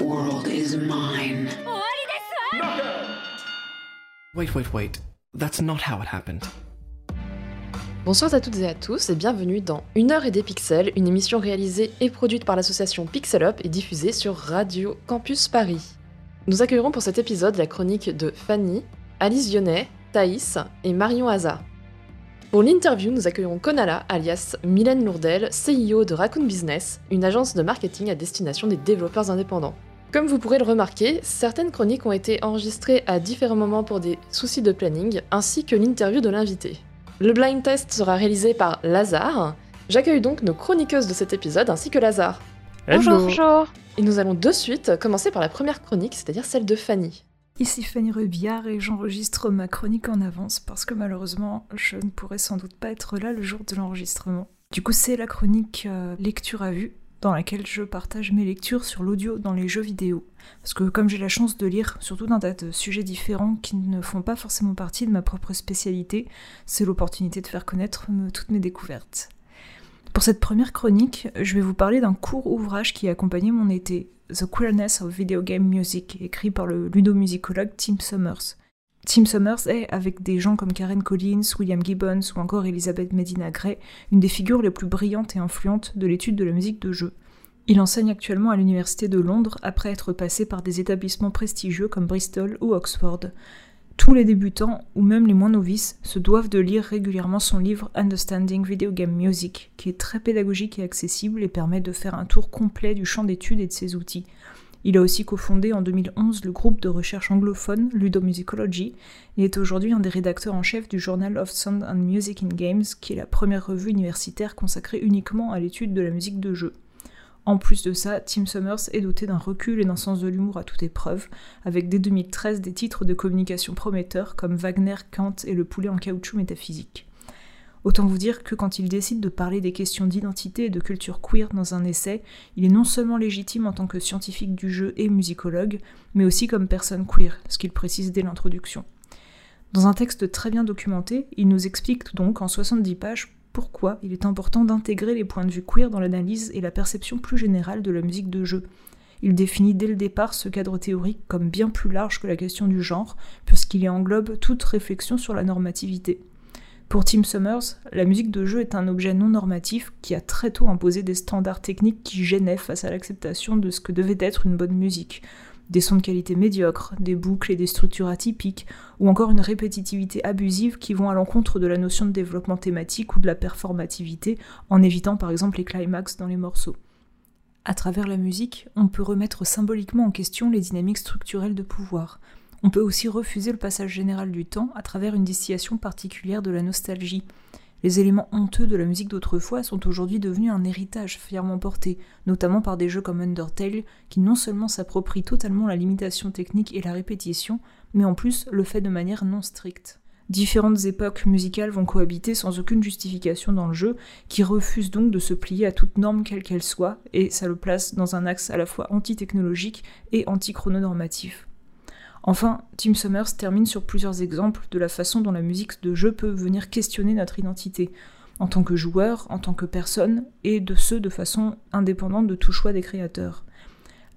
world is mine. Wait, wait, wait. That's not how it happened. Bonsoir à toutes et à tous et bienvenue dans Une heure et des pixels, une émission réalisée et produite par l'association Pixel Up et diffusée sur Radio Campus Paris. Nous accueillerons pour cet épisode la chronique de Fanny, Alice Vionnet, Thaïs et Marion Haza. Pour l'interview, nous accueillerons Konala, alias Mylène Lourdel, CEO de Raccoon Business, une agence de marketing à destination des développeurs indépendants. Comme vous pourrez le remarquer, certaines chroniques ont été enregistrées à différents moments pour des soucis de planning, ainsi que l'interview de l'invité. Le blind test sera réalisé par Lazare. J'accueille donc nos chroniqueuses de cet épisode ainsi que Lazare. Bonjour, bonjour. Et nous allons de suite commencer par la première chronique, c'est-à-dire celle de Fanny. Ici Fanny Rubillard et j'enregistre ma chronique en avance parce que malheureusement je ne pourrai sans doute pas être là le jour de l'enregistrement. Du coup c'est la chronique euh, lecture à vue dans laquelle je partage mes lectures sur l'audio dans les jeux vidéo. Parce que comme j'ai la chance de lire surtout d'un tas de sujets différents qui ne font pas forcément partie de ma propre spécialité, c'est l'opportunité de faire connaître me- toutes mes découvertes. Pour cette première chronique, je vais vous parler d'un court ouvrage qui a accompagné mon été, The Queerness of Video Game Music, écrit par le ludomusicologue Tim Summers. Tim Summers est, avec des gens comme Karen Collins, William Gibbons ou encore Elizabeth Medina Gray, une des figures les plus brillantes et influentes de l'étude de la musique de jeu. Il enseigne actuellement à l'Université de Londres après être passé par des établissements prestigieux comme Bristol ou Oxford. Tous les débutants, ou même les moins novices, se doivent de lire régulièrement son livre Understanding Video Game Music, qui est très pédagogique et accessible et permet de faire un tour complet du champ d'études et de ses outils. Il a aussi cofondé en 2011 le groupe de recherche anglophone Ludomusicology et est aujourd'hui un des rédacteurs en chef du Journal of Sound and Music in Games, qui est la première revue universitaire consacrée uniquement à l'étude de la musique de jeu. En plus de ça, Tim Summers est doté d'un recul et d'un sens de l'humour à toute épreuve, avec dès 2013 des titres de communication prometteurs comme Wagner, Kant et le poulet en caoutchouc métaphysique. Autant vous dire que quand il décide de parler des questions d'identité et de culture queer dans un essai, il est non seulement légitime en tant que scientifique du jeu et musicologue, mais aussi comme personne queer, ce qu'il précise dès l'introduction. Dans un texte très bien documenté, il nous explique donc en 70 pages pourquoi il est important d'intégrer les points de vue queer dans l'analyse et la perception plus générale de la musique de jeu. Il définit dès le départ ce cadre théorique comme bien plus large que la question du genre, puisqu'il y englobe toute réflexion sur la normativité. Pour Tim Summers, la musique de jeu est un objet non normatif qui a très tôt imposé des standards techniques qui gênaient face à l'acceptation de ce que devait être une bonne musique. Des sons de qualité médiocre, des boucles et des structures atypiques, ou encore une répétitivité abusive qui vont à l'encontre de la notion de développement thématique ou de la performativité, en évitant par exemple les climax dans les morceaux. À travers la musique, on peut remettre symboliquement en question les dynamiques structurelles de pouvoir. On peut aussi refuser le passage général du temps à travers une distillation particulière de la nostalgie. Les éléments honteux de la musique d'autrefois sont aujourd'hui devenus un héritage fièrement porté, notamment par des jeux comme Undertale, qui non seulement s'approprient totalement la limitation technique et la répétition, mais en plus le fait de manière non stricte. Différentes époques musicales vont cohabiter sans aucune justification dans le jeu, qui refuse donc de se plier à toute norme quelle qu'elle soit, et ça le place dans un axe à la fois anti-technologique et anti-chrononormatif. Enfin, Tim Summers termine sur plusieurs exemples de la façon dont la musique de jeu peut venir questionner notre identité, en tant que joueur, en tant que personne, et de ce de façon indépendante de tout choix des créateurs.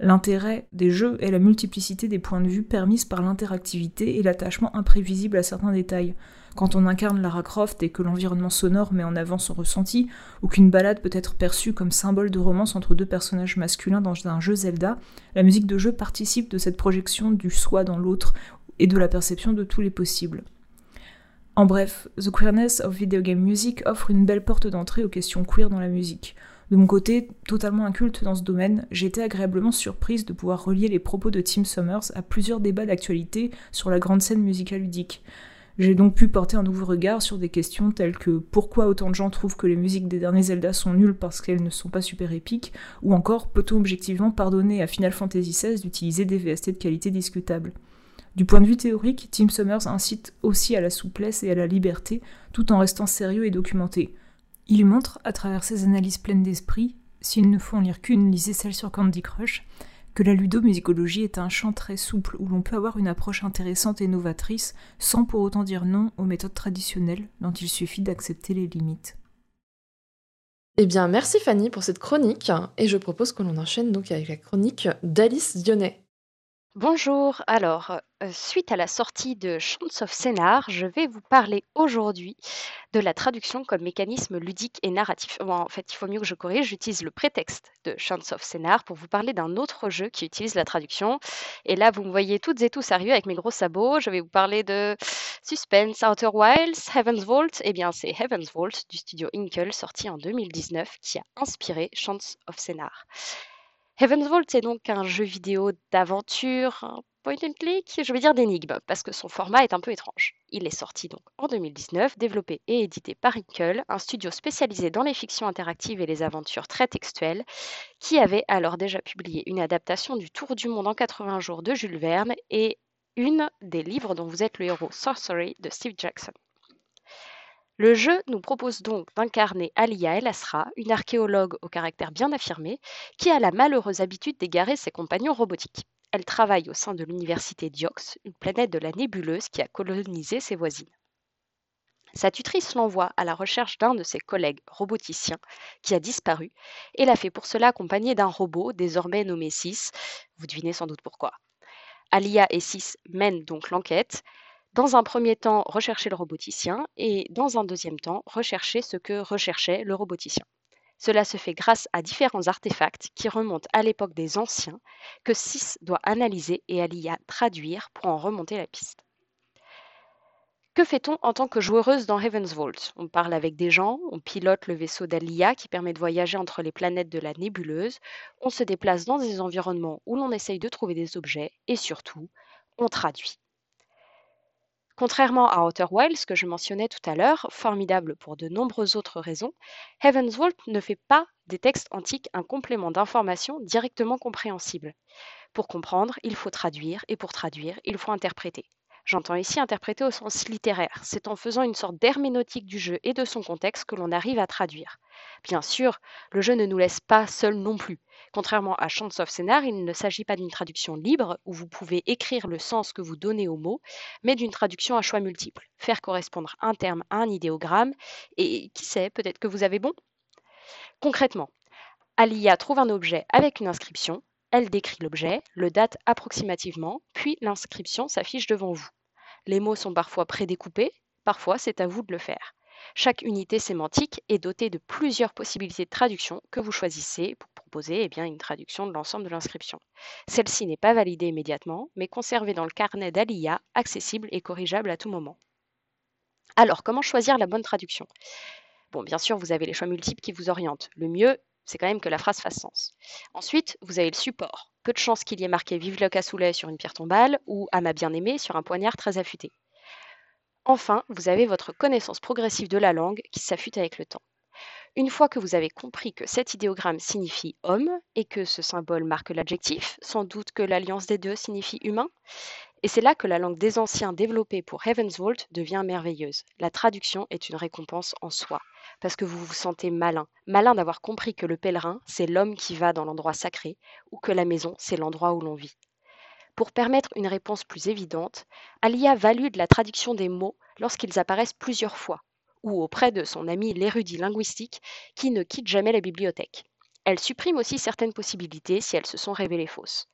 L'intérêt des jeux est la multiplicité des points de vue permise par l'interactivité et l'attachement imprévisible à certains détails. Quand on incarne Lara Croft et que l'environnement sonore met en avant son ressenti, ou qu'une balade peut être perçue comme symbole de romance entre deux personnages masculins dans un jeu Zelda, la musique de jeu participe de cette projection du soi dans l'autre et de la perception de tous les possibles. En bref, The Queerness of Video Game Music offre une belle porte d'entrée aux questions queer dans la musique. De mon côté, totalement inculte dans ce domaine, j'ai été agréablement surprise de pouvoir relier les propos de Tim Summers à plusieurs débats d'actualité sur la grande scène musicale ludique. J'ai donc pu porter un nouveau regard sur des questions telles que pourquoi autant de gens trouvent que les musiques des derniers Zelda sont nulles parce qu'elles ne sont pas super épiques, ou encore peut-on objectivement pardonner à Final Fantasy XVI d'utiliser des VST de qualité discutable? Du point de vue théorique, Tim Summers incite aussi à la souplesse et à la liberté, tout en restant sérieux et documenté. Il montre, à travers ses analyses pleines d'esprit, s'il ne faut en lire qu'une, lisez celle sur Candy Crush, que la ludomusicologie est un champ très souple où l'on peut avoir une approche intéressante et novatrice sans pour autant dire non aux méthodes traditionnelles dont il suffit d'accepter les limites. Eh bien, merci Fanny pour cette chronique et je propose que l'on enchaîne donc avec la chronique d'Alice Dionnet. Bonjour, alors, euh, suite à la sortie de Chants of Scénar, je vais vous parler aujourd'hui de la traduction comme mécanisme ludique et narratif. En fait, il faut mieux que je corrige, j'utilise le prétexte de Chants of Scénar pour vous parler d'un autre jeu qui utilise la traduction. Et là, vous me voyez toutes et tous sérieux avec mes gros sabots. Je vais vous parler de Suspense, Outer Wilds, Heaven's Vault. Eh bien, c'est Heaven's Vault du studio Inkle, sorti en 2019, qui a inspiré Chants of Scénar. Heaven's Vault, c'est donc un jeu vidéo d'aventure, point and click, je vais dire d'énigme, parce que son format est un peu étrange. Il est sorti donc en 2019, développé et édité par Inkle, un studio spécialisé dans les fictions interactives et les aventures très textuelles, qui avait alors déjà publié une adaptation du Tour du monde en 80 jours de Jules Verne et une des livres dont vous êtes le héros, Sorcery de Steve Jackson. Le jeu nous propose donc d'incarner Alia El Asra, une archéologue au caractère bien affirmé, qui a la malheureuse habitude d'égarer ses compagnons robotiques. Elle travaille au sein de l'université Diox, une planète de la nébuleuse qui a colonisé ses voisines. Sa tutrice l'envoie à la recherche d'un de ses collègues roboticiens qui a disparu et la fait pour cela accompagner d'un robot désormais nommé Sis. Vous devinez sans doute pourquoi. Alia et Sis mènent donc l'enquête dans un premier temps, rechercher le roboticien et dans un deuxième temps, rechercher ce que recherchait le roboticien. Cela se fait grâce à différents artefacts qui remontent à l'époque des anciens, que SIS doit analyser et à traduire pour en remonter la piste. Que fait-on en tant que joueuse dans Heaven's Vault? On parle avec des gens, on pilote le vaisseau d'Alia qui permet de voyager entre les planètes de la nébuleuse, on se déplace dans des environnements où l'on essaye de trouver des objets et surtout, on traduit. Contrairement à Outer Wilds que je mentionnais tout à l'heure, formidable pour de nombreuses autres raisons, Heaven's Vault ne fait pas des textes antiques un complément d'information directement compréhensible. Pour comprendre, il faut traduire, et pour traduire, il faut interpréter. J'entends ici interpréter au sens littéraire. C'est en faisant une sorte d'herméneutique du jeu et de son contexte que l'on arrive à traduire. Bien sûr, le jeu ne nous laisse pas seuls non plus. Contrairement à Chants of Scénar, il ne s'agit pas d'une traduction libre où vous pouvez écrire le sens que vous donnez au mot, mais d'une traduction à choix multiples. Faire correspondre un terme à un idéogramme, et qui sait, peut-être que vous avez bon? Concrètement, Alia trouve un objet avec une inscription, elle décrit l'objet, le date approximativement, puis l'inscription s'affiche devant vous. Les mots sont parfois prédécoupés, parfois c'est à vous de le faire. Chaque unité sémantique est dotée de plusieurs possibilités de traduction que vous choisissez pour proposer eh une traduction de l'ensemble de l'inscription. Celle-ci n'est pas validée immédiatement, mais conservée dans le carnet d'Alia, accessible et corrigeable à tout moment. Alors, comment choisir la bonne traduction? Bon, bien sûr, vous avez les choix multiples qui vous orientent. Le mieux, c'est quand même que la phrase fasse sens. Ensuite, vous avez le support. Peu de chances qu'il y ait marqué Vive le cassoulet sur une pierre tombale ou À ma bien-aimée sur un poignard très affûté. Enfin, vous avez votre connaissance progressive de la langue qui s'affûte avec le temps. Une fois que vous avez compris que cet idéogramme signifie homme et que ce symbole marque l'adjectif, sans doute que l'alliance des deux signifie humain, et c'est là que la langue des anciens développée pour Heaven's Vault devient merveilleuse. La traduction est une récompense en soi, parce que vous vous sentez malin, malin d'avoir compris que le pèlerin, c'est l'homme qui va dans l'endroit sacré, ou que la maison, c'est l'endroit où l'on vit. Pour permettre une réponse plus évidente, Alia valide la traduction des mots lorsqu'ils apparaissent plusieurs fois, ou auprès de son ami l'érudit linguistique qui ne quitte jamais la bibliothèque. Elle supprime aussi certaines possibilités si elles se sont révélées fausses.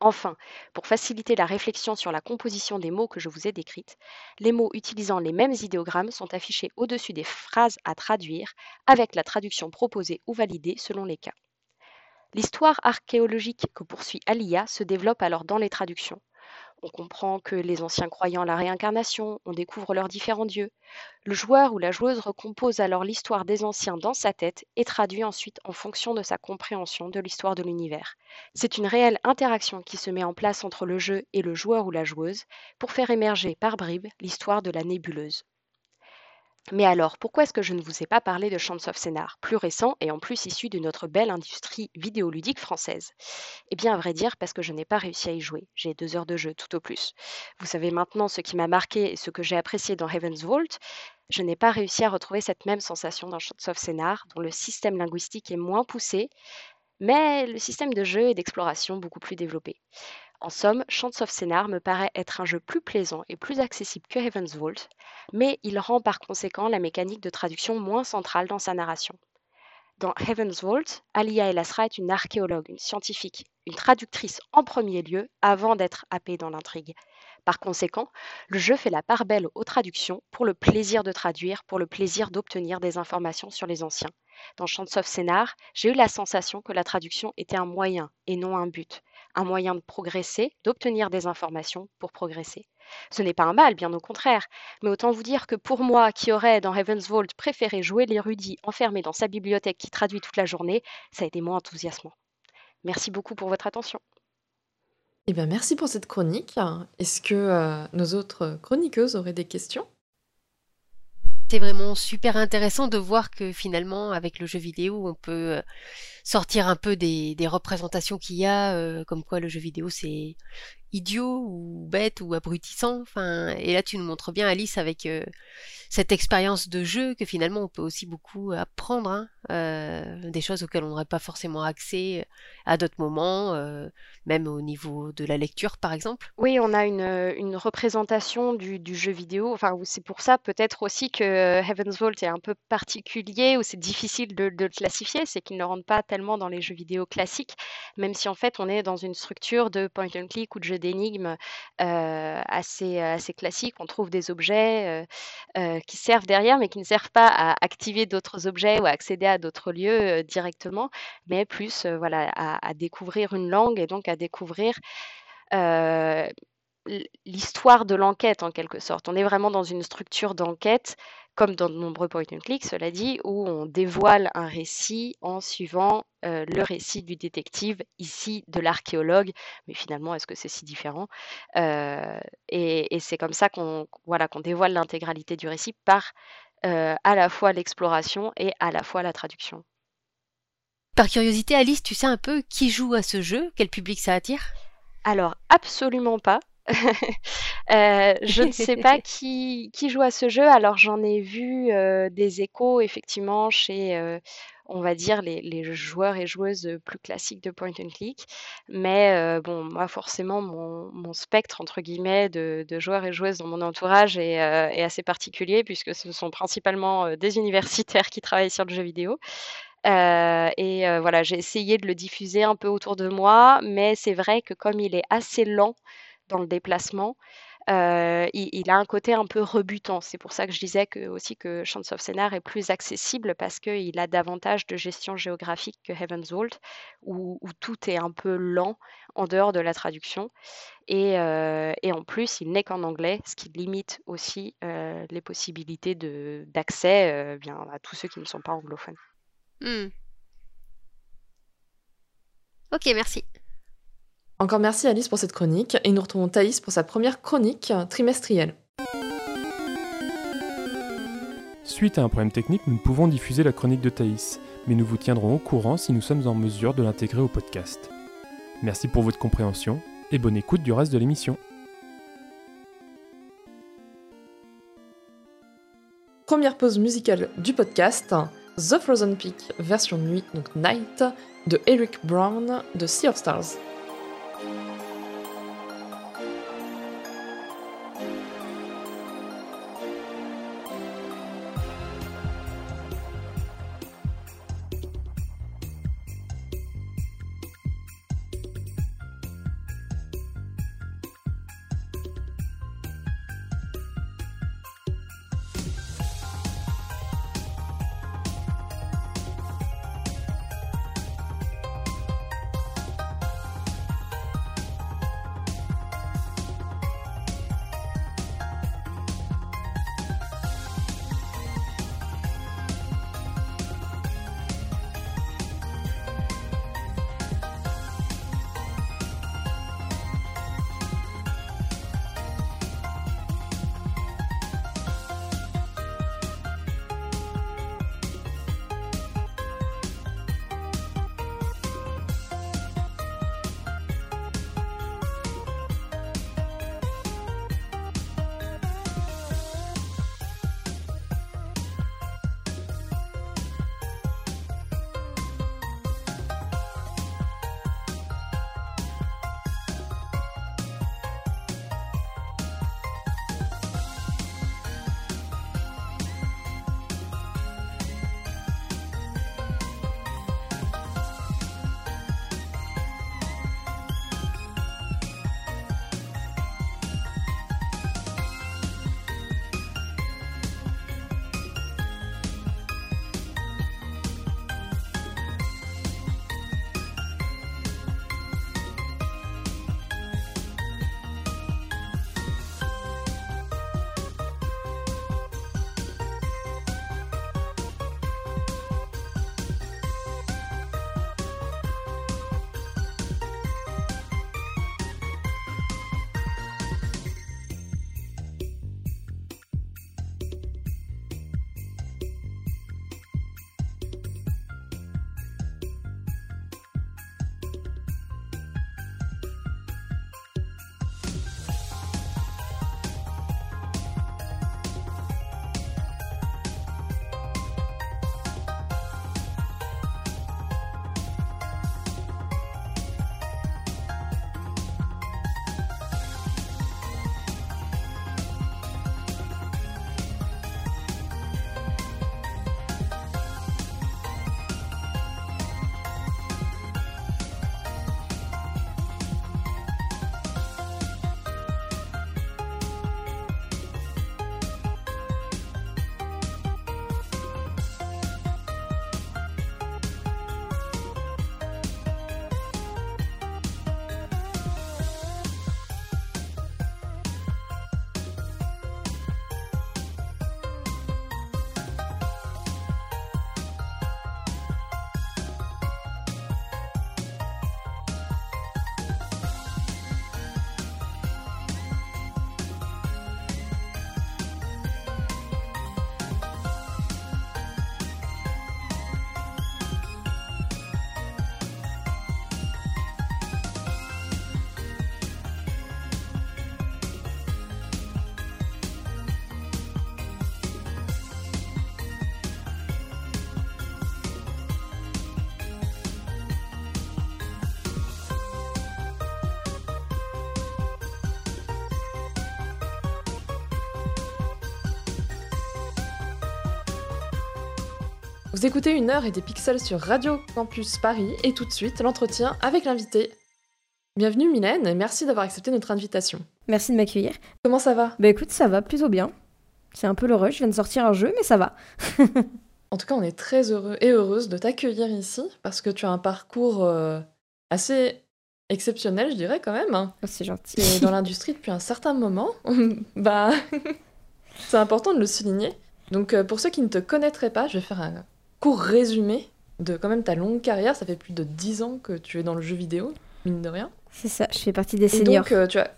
Enfin, pour faciliter la réflexion sur la composition des mots que je vous ai décrites, les mots utilisant les mêmes idéogrammes sont affichés au-dessus des phrases à traduire, avec la traduction proposée ou validée selon les cas. L'histoire archéologique que poursuit Alia se développe alors dans les traductions. On comprend que les anciens croyant à la réincarnation, on découvre leurs différents dieux. Le joueur ou la joueuse recompose alors l'histoire des anciens dans sa tête et traduit ensuite en fonction de sa compréhension de l'histoire de l'univers. C'est une réelle interaction qui se met en place entre le jeu et le joueur ou la joueuse pour faire émerger par bribes l'histoire de la nébuleuse. Mais alors, pourquoi est-ce que je ne vous ai pas parlé de Chance of Scénar, plus récent et en plus issu de notre belle industrie vidéoludique française? Eh bien, à vrai dire, parce que je n'ai pas réussi à y jouer. J'ai deux heures de jeu tout au plus. Vous savez maintenant ce qui m'a marqué et ce que j'ai apprécié dans Heaven's Vault. Je n'ai pas réussi à retrouver cette même sensation dans Chance of Scénar, dont le système linguistique est moins poussé, mais le système de jeu et d'exploration beaucoup plus développé. En somme, Chance of Scénar me paraît être un jeu plus plaisant et plus accessible que Heaven's Vault, mais il rend par conséquent la mécanique de traduction moins centrale dans sa narration. Dans Heaven's Vault, Alia El Asra est une archéologue, une scientifique, une traductrice en premier lieu avant d'être happée dans l'intrigue. Par conséquent, le jeu fait la part belle aux traductions pour le plaisir de traduire, pour le plaisir d'obtenir des informations sur les anciens. Dans Chance of Scénar, j'ai eu la sensation que la traduction était un moyen et non un but un moyen de progresser, d'obtenir des informations pour progresser. Ce n'est pas un mal, bien au contraire, mais autant vous dire que pour moi, qui aurais dans Heaven's Vault préféré jouer l'érudit enfermé dans sa bibliothèque qui traduit toute la journée, ça a été moins enthousiasmant. Merci beaucoup pour votre attention. Eh bien, merci pour cette chronique. Est-ce que euh, nos autres chroniqueuses auraient des questions? C'est vraiment super intéressant de voir que finalement, avec le jeu vidéo, on peut euh, sortir un peu des, représentations qu'il y a, euh, comme quoi le jeu vidéo c'est idiot ou bête ou abrutissant. Enfin, et là tu nous montres bien Alice avec euh, cette expérience de jeu que finalement on peut aussi beaucoup apprendre, hein, euh, des choses auxquelles on n'aurait pas forcément accès à d'autres moments, euh, même au niveau de la lecture par exemple. Oui, on a une, représentation du, du, jeu vidéo. Enfin, c'est pour ça peut-être aussi que Heaven's Vault est un peu particulier ou c'est difficile de, de, le classifier, c'est qu'il ne rentre pas tellement dans les jeux vidéo classiques, même si en fait on est dans une structure de point and click ou de jeu d'énigmes assez, assez classique. On trouve des objets qui servent derrière, mais qui ne servent pas à activer d'autres objets ou à accéder à d'autres lieux directement, mais plus voilà, à, découvrir une langue et donc à découvrir l'histoire de l'enquête en quelque sorte. On est vraiment dans une structure d'enquête comme dans de nombreux point and click, cela dit, où on dévoile un récit en suivant euh, le récit du détective, ici de l'archéologue, mais finalement, est-ce que c'est si différent? Euh, Et, c'est comme ça qu'on voilà, qu'on dévoile l'intégralité du récit par euh, à la fois l'exploration et à la fois la traduction. Par curiosité, Alice, tu sais un peu qui joue à ce jeu? Quel public ça attire? Alors, absolument pas. Euh, je ne sais pas qui, qui, joue à ce jeu. Alors j'en ai vu euh, des échos effectivement chez, euh, on va dire, les, les, joueurs et joueuses plus classiques de point and click. Mais bon, moi forcément, mon, mon, spectre entre guillemets de, de, joueurs et joueuses dans mon entourage est, est, assez particulier puisque ce sont principalement des universitaires qui travaillent sur le jeu vidéo. et voilà, j'ai essayé de le diffuser un peu autour de moi, mais c'est vrai que comme il est assez lent dans le déplacement, euh, il, a un côté un peu rebutant. C'est pour ça que je disais que, aussi que Chance of Scénar est plus accessible parce qu'il a davantage de gestion géographique que Heaven's Vault, où, tout est un peu lent en dehors de la traduction. Et, euh, en plus, il n'est qu'en anglais, ce qui limite aussi euh, les possibilités d'accès à tous ceux qui ne sont pas anglophones. Hmm. Ok, merci. Encore merci Alice pour cette chronique et nous retrouvons Thaïs pour sa première chronique trimestrielle. Suite à un problème technique, nous ne pouvons diffuser la chronique de Thaïs, mais nous vous tiendrons au courant si nous sommes en mesure de l'intégrer au podcast. Merci pour votre compréhension et bonne écoute du reste de l'émission. Première pause musicale du podcast, The Frozen Peak version nuit, donc Night, de Eric Brown de Sea of Stars. thank you Vous écoutez une heure et des pixels sur Radio Campus Paris et tout de suite l'entretien avec l'invité. Bienvenue Mylène et merci d'avoir accepté notre invitation. Merci de m'accueillir. Comment ça va? Bah écoute, ça va plutôt bien. C'est un peu le rush, je viens de sortir un jeu, mais ça va. en tout cas, on est très heureux et heureuse de t'accueillir ici parce que tu as un parcours euh, assez exceptionnel, je dirais quand même. Oh, c'est gentil. Tu es dans l'industrie depuis un certain moment. bah, c'est important de le souligner. Donc, euh, pour ceux qui ne te connaîtraient pas, je vais faire un court résumé de quand même ta longue carrière. Ça fait plus de 10 ans que tu es dans le jeu vidéo, mine de rien. C'est ça, je fais partie des seniors. Et donc, euh, tu as.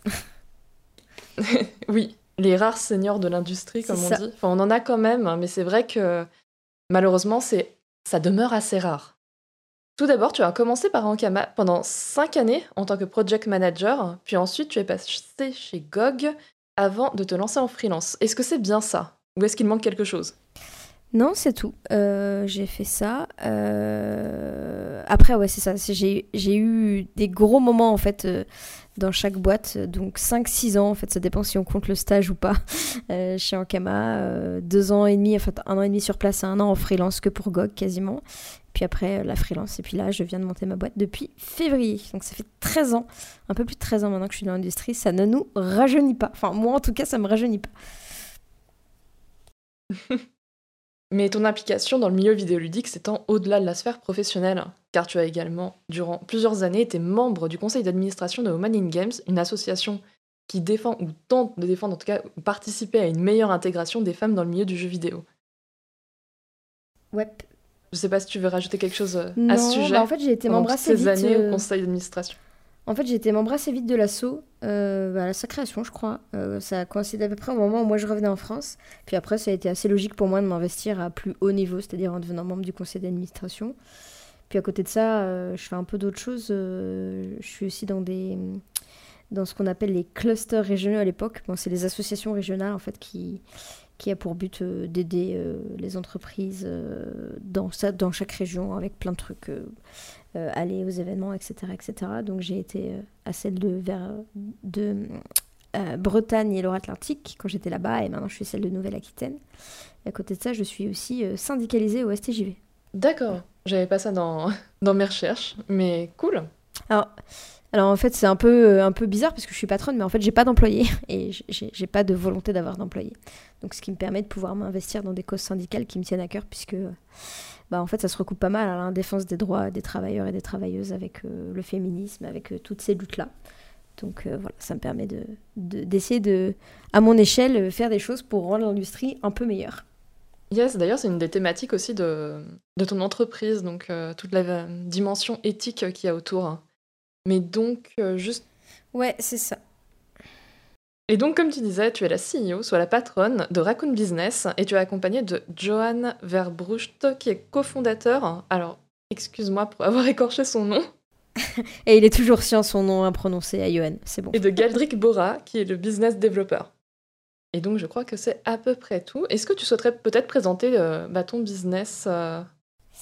oui, les rares seniors de l'industrie, comme on dit. Enfin, on en a quand même, hein, mais c'est vrai que malheureusement, c'est ça demeure assez rare. Tout d'abord, tu as commencé par Ankama pendant 5 années en tant que project manager, puis ensuite tu es passé chez GOG avant de te lancer en freelance. Est-ce que c'est bien ça? Ou est-ce qu'il manque quelque chose? Non, c'est tout. Euh, j'ai fait ça. Euh, après, ouais, c'est ça. J'ai eu des gros moments, en fait, euh, dans chaque boîte. Donc, 5-6 ans, en fait, ça dépend si on compte le stage ou pas. chez Ankama, deux ans et demi, en fait, un an et demi sur place un an en freelance que pour GOG, quasiment. Puis après, la freelance. Et puis là, je viens de monter ma boîte depuis février. Donc, ça fait 13 ans, un peu plus de 13 ans maintenant que je suis dans l'industrie. Ça ne nous rajeunit pas. Enfin, moi, en tout cas, ça me rajeunit pas. Mais ton implication dans le milieu vidéoludique s'étend au-delà de la sphère professionnelle, car tu as également, durant plusieurs années, été membre du conseil d'administration de Women in Games, une association qui défend ou tente de défendre, en tout cas, ou participer à une meilleure intégration des femmes dans le milieu du jeu vidéo. Ouais. Je sais pas si tu veux rajouter quelque chose euh, à ce sujet. Bah en fait, j'ai été membre assez ces années au euh, conseil d'administration. En fait, j'ai été membre assez vite de l'assaut, euh, bah, à sa création, je crois. Euh, ça a coïncidé à peu près au moment où moi je revenais en France. Puis après, ça a été assez logique pour moi de m'investir à plus haut niveau, c'est-à-dire en devenant membre du conseil d'administration. Puis à côté de ça, euh, je fais un peu d'autres choses. je suis aussi dans des ce qu'on appelle les clusters régionaux à l'époque. C'est les associations régionales en fait qui qui a pour but d'aider les entreprises dans, dans chaque région avec plein de trucs euh, aller aux événements, etc. etc. Donc j'ai été euh, à celle de, vers, de euh, Bretagne et Loire-Atlantique quand j'étais là-bas, et maintenant je suis celle de Nouvelle-Aquitaine. Et à côté de ça, je suis aussi syndicalisée au STJV. D'accord, j'avais pas ça dans, dans mes recherches, mais cool. Alors, alors en fait, c'est un peu, un peu bizarre parce que je suis patronne, mais en fait, j'ai pas d'employé et j'ai pas de volonté d'avoir d'employé. Donc, ce qui me permet de pouvoir m'investir dans des causes syndicales qui me tiennent à cœur, puisque bah, en fait, ça se recoupe pas mal à la défense des droits des travailleurs et des travailleuses avec euh, le féminisme, avec euh, toutes ces luttes-là. Donc euh, voilà, ça me permet de, d'essayer de, à mon échelle, faire des choses pour rendre l'industrie un peu meilleure. Yes, d'ailleurs, c'est une des thématiques aussi de, de ton entreprise, donc toute la dimension éthique qu'il y a autour. Mais donc, juste. Ouais, c'est ça. Et donc, comme tu disais, tu es la CEO, soit la patronne de Raccoon Business, et tu es accompagnée de Johan Verbrucht, qui est cofondateur. Alors, excuse-moi pour avoir écorché son nom. et il est toujours chiant son nom à prononcer à Johan, c'est bon. Et de Galdric Bora, qui est le business developer. Et donc, je crois que c'est à peu près tout. Est-ce que tu souhaiterais peut-être présenter euh, bah, ton business euh,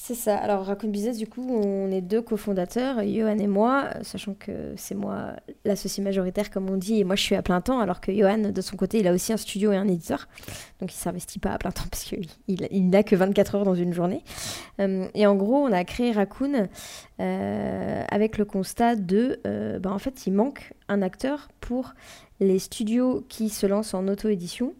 c'est ça. Alors, Raccoon Business, du coup, on est deux cofondateurs, Johan et moi, sachant que c'est moi l'associé majoritaire, comme on dit, et moi je suis à plein temps, alors que Johan, de son côté, il a aussi un studio et un éditeur. Donc, il ne s'investit pas à plein temps parce qu'il il, n'a que 24 heures dans une journée. Euh, et en gros, on a créé Raccoon euh, avec le constat de, euh, bah, en fait, il manque un acteur pour les studios qui se lancent en auto-édition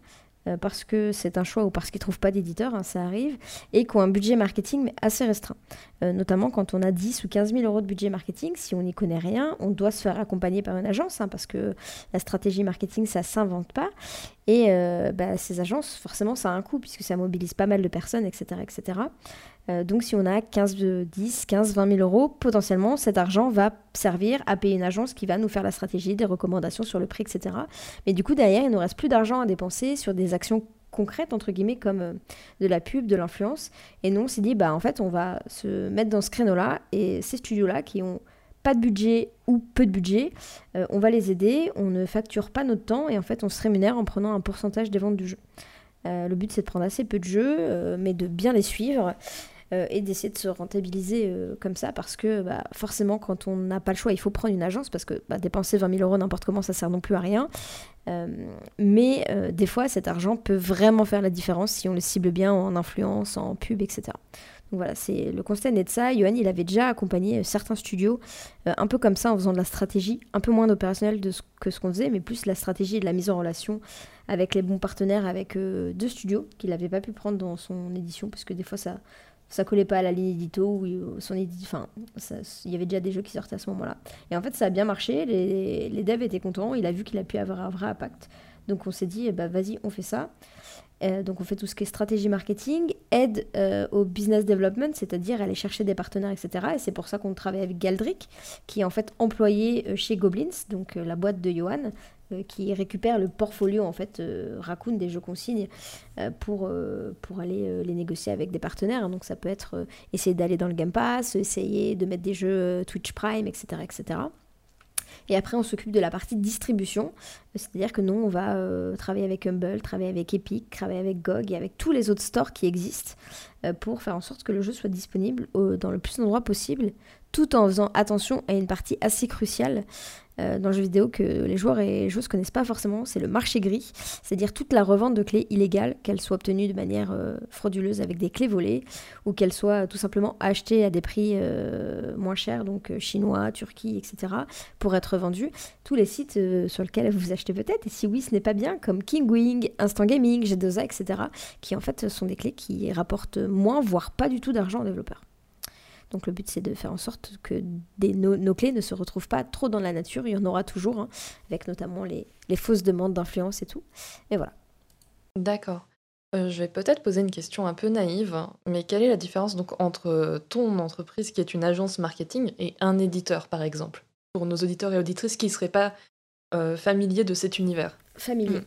parce que c'est un choix ou parce qu'ils ne trouvent pas d'éditeur, hein, ça arrive, et qui ont un budget marketing assez restreint. Euh, notamment quand on a 10 ou 15 000 euros de budget marketing, si on n'y connaît rien, on doit se faire accompagner par une agence, hein, parce que la stratégie marketing, ça ne s'invente pas. Et euh, bah, ces agences, forcément, ça a un coût, puisque ça mobilise pas mal de personnes, etc. etc. Euh, donc si on a 15, 10, 15, 20 000 euros, potentiellement cet argent va servir à payer une agence qui va nous faire la stratégie, des recommandations sur le prix, etc. Mais du coup, derrière, il nous reste plus d'argent à dépenser sur des actions concrètes, entre guillemets, comme euh, de la pub, de l'influence. Et nous, on s'est dit, bah, en fait, on va se mettre dans ce créneau-là. Et ces studios-là qui ont pas de budget ou peu de budget, euh, on va les aider, on ne facture pas notre temps et en fait on se rémunère en prenant un pourcentage des ventes du jeu. le but c'est de prendre assez peu de jeux, mais de bien les suivre euh, et d'essayer de se rentabiliser euh, comme ça parce que bah, forcément quand on n'a pas le choix il faut prendre une agence parce que bah, dépenser 20 000 euros n'importe comment ça sert non plus à rien euh, mais des fois cet argent peut vraiment faire la différence si on le cible bien en influence, en pub, etc. Donc voilà, c'est le constat net de ça. Johan, il avait déjà accompagné euh, certains studios, euh, un peu comme ça, en faisant de la stratégie, un peu moins opérationnel de ce, que ce qu'on faisait, mais plus la stratégie et de la mise en relation avec les bons partenaires, avec euh, deux studios qu'il n'avait pas pu prendre dans son édition, parce que des fois ça ça collait pas à la ligne édito ou son édit enfin il y avait déjà des jeux qui sortaient à ce moment-là. Et en fait ça a bien marché. Les, devs étaient contents. Il a vu qu'il a pu avoir un vrai impact. Donc on s'est dit ben, vas-y on fait ça Euh, donc on fait tout ce qui est stratégie marketing, aide euh, au business development, c'est-à-dire aller chercher des partenaires, etc. Et c'est pour ça qu'on travaille avec Galdric, qui est en fait employé euh, chez Goblins, donc la boîte de Johan, qui récupère le portfolio en fait euh, Raccoon des jeux consignes pour, pour aller les négocier avec des partenaires. Donc ça peut être essayer d'aller dans le Game Pass, essayer de mettre des jeux Twitch Prime, etc. etc. Et après, on s'occupe de la partie distribution. C'est-à-dire que nous, on va euh, travailler avec Humble, travailler avec Epic, travailler avec GOG et avec tous les autres stores qui existent euh, pour faire en sorte que le jeu soit disponible au- dans le plus d'endroits possible, tout en faisant attention à une partie assez cruciale euh, dans le jeu vidéo que les joueurs et joueuses connaissent pas forcément, c'est le marché gris, c'est-à-dire toute la revente de clés illégales, qu'elles soient obtenues de manière euh, frauduleuse avec des clés volées, ou qu'elles soient tout simplement achetées à des prix euh, moins chers, donc chinois, Turquie, etc., pour être vendues. Tous les sites sur lesquels vous achetez peut-être, et si oui, ce n'est pas bien, comme Kingwing, Instant Gaming, G2A, etc., qui en fait sont des clés qui rapportent moins, voire pas du tout d'argent aux développeurs. Donc le but c'est de faire en sorte que des- nos, nos clés ne se retrouvent pas trop dans la nature, il y en aura toujours, hein, avec notamment les, les fausses demandes d'influence et tout. Et voilà. D'accord. Euh, je vais peut-être poser une question un peu naïve, hein, mais quelle est la différence donc entre ton entreprise qui est une agence marketing et un éditeur par exemple? Pour nos auditeurs et auditrices qui ne seraient pas euh, familiers de cet univers. Familier. Mm.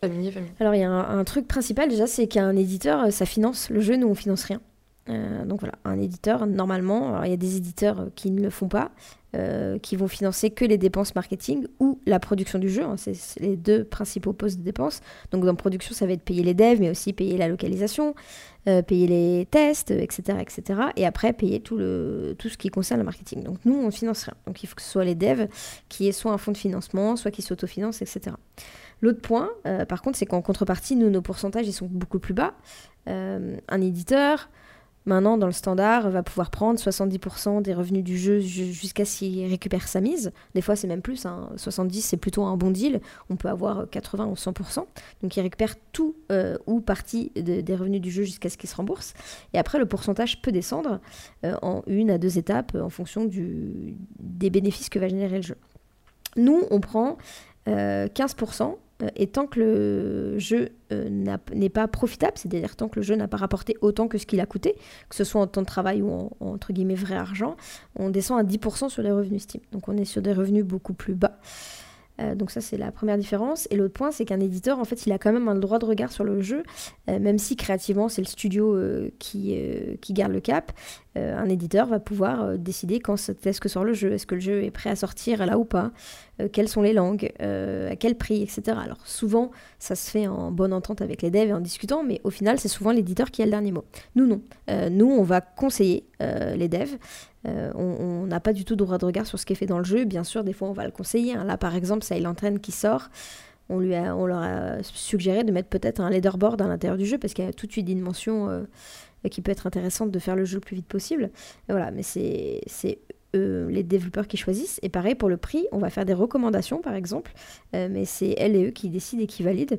Familier, familier. Alors il y a un, un truc principal déjà, c'est qu'un éditeur, euh, ça finance le jeu, nous on finance rien. Euh, donc voilà, un éditeur, normalement, il y a des éditeurs euh, qui ne le font pas, euh, qui vont financer que les dépenses marketing ou la production du jeu, hein, c'est les deux principaux postes de dépenses. Donc dans production, ça va être payer les devs, mais aussi payer la localisation, payer les tests, etc., etc. Et après, payer tout, le, tout ce qui concerne le marketing. Donc nous, on ne finance rien. Donc il faut que ce soit les devs qui aient soit un fonds de financement, soit qui s'autofinancent, etc. L'autre point, par contre, c'est qu'en contrepartie, nous, nos pourcentages, ils sont beaucoup plus bas. Un éditeur, maintenant, dans le standard, va pouvoir prendre 70% des revenus du jeu ju- jusqu'à s'il récupère sa mise. Des fois, c'est même plus. hein. 70, c'est plutôt un bon deal. On peut avoir 80 ou 100%. Donc, il récupère tout euh, ou partie de- des revenus du jeu jusqu'à ce qu'il se rembourse. Et après, le pourcentage peut descendre euh, en une à deux étapes euh, en fonction des bénéfices que va générer le jeu. Nous, on prend euh, 15%, euh, et tant que le jeu euh, n'est pas profitable, c'est-à-dire tant que le jeu n'a pas rapporté autant que ce qu'il a coûté, que ce soit en temps de travail ou en, en, entre guillemets vrai argent, on descend à 10% sur les revenus Steam. Donc on est sur des revenus beaucoup plus bas. Euh, donc ça c'est la première différence. Et l'autre point c'est qu'un éditeur en fait il a quand même un droit de regard sur le jeu, euh, même si créativement c'est le studio euh, qui, qui garde le cap. un éditeur va pouvoir décider quand est-ce que sort le jeu, est-ce que le jeu est prêt à sortir là ou pas, quelles sont les langues, à quel prix, etc. Alors souvent ça se fait en bonne entente avec les devs et en discutant, mais au final c'est souvent l'éditeur qui a le dernier mot. Nous non, nous on va conseiller les devs. Euh, on n'a pas du tout droit de regard sur ce qui est fait dans le jeu. Bien sûr, des fois, on va le conseiller. hein. Là, par exemple, ça Train qui sort. On, leur a suggéré de mettre peut-être un leaderboard à l'intérieur du jeu parce qu'il y a tout de suite une dimension euh, qui peut être intéressante de faire le jeu le plus vite possible. Voilà, mais c'est c'est eux, les développeurs qui choisissent. Et pareil pour le prix, on va faire des recommandations par exemple, euh, mais c'est elles et eux qui décident et qui valident.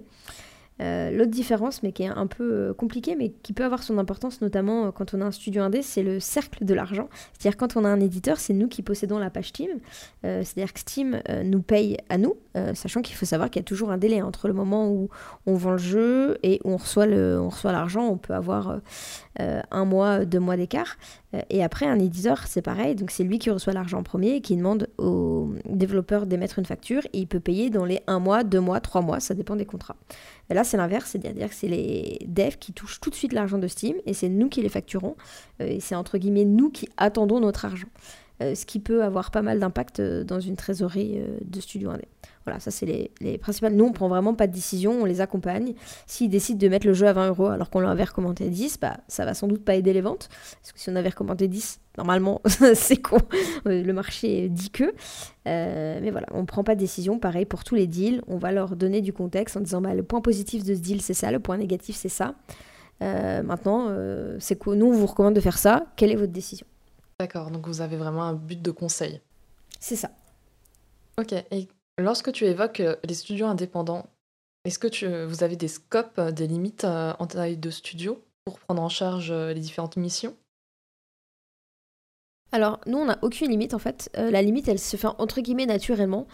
Euh, L'autre différence, mais qui est un peu euh, compliquée, mais qui peut avoir son importance, notamment euh, quand on a un studio indé, c'est le cercle de l'argent. C'est-à-dire quand on a un éditeur, c'est nous qui possédons la page Steam. C'est-à-dire que Steam nous paye à nous, sachant qu'il faut savoir qu'il y a toujours un délai entre le moment où on vend le jeu et où on reçoit l'argent. On peut avoir un mois, deux mois d'écart. Et après, un éditeur, c'est pareil. Donc, c'est lui qui reçoit l'argent en premier et qui demande au développeur d'émettre une facture. Et il peut payer dans les un mois, deux mois, trois mois. Ça dépend des contrats. Là, c'est l'inverse. C'est-à-dire que c'est les devs qui touchent tout de suite l'argent de Steam et c'est nous qui les facturons. Euh, et c'est entre guillemets nous qui attendons notre argent. Euh, ce qui peut avoir pas mal d'impact euh, dans une trésorerie euh, de studio indé. Voilà, ça c'est les, les principales. Nous, on prend vraiment pas de décision, on les accompagne. S'ils décident de mettre le jeu à 20 euros alors qu'on leur avait recommandé 10, bah, ça va sans doute pas aider les ventes. Parce que si on avait recommandé 10, normalement, c'est con. Le marché dit que. Mais voilà, on prend pas de décision. Pareil pour tous les deals, on va leur donner du contexte en disant bah, le point positif de ce deal, c'est ça, le point négatif, c'est ça. Maintenant, c'est que nous, on vous recommande de faire ça. Quelle est votre décision? D'accord, donc vous avez vraiment un but de conseil. C'est ça. Ok, et lorsque tu évoques euh, les studios indépendants, est-ce que tu, vous avez des scopes, euh, des limites euh, en taille de studio pour prendre en charge les différentes missions? Alors, nous, on n'a aucune limite en fait. Euh, la limite, elle se fait entre guillemets naturellement.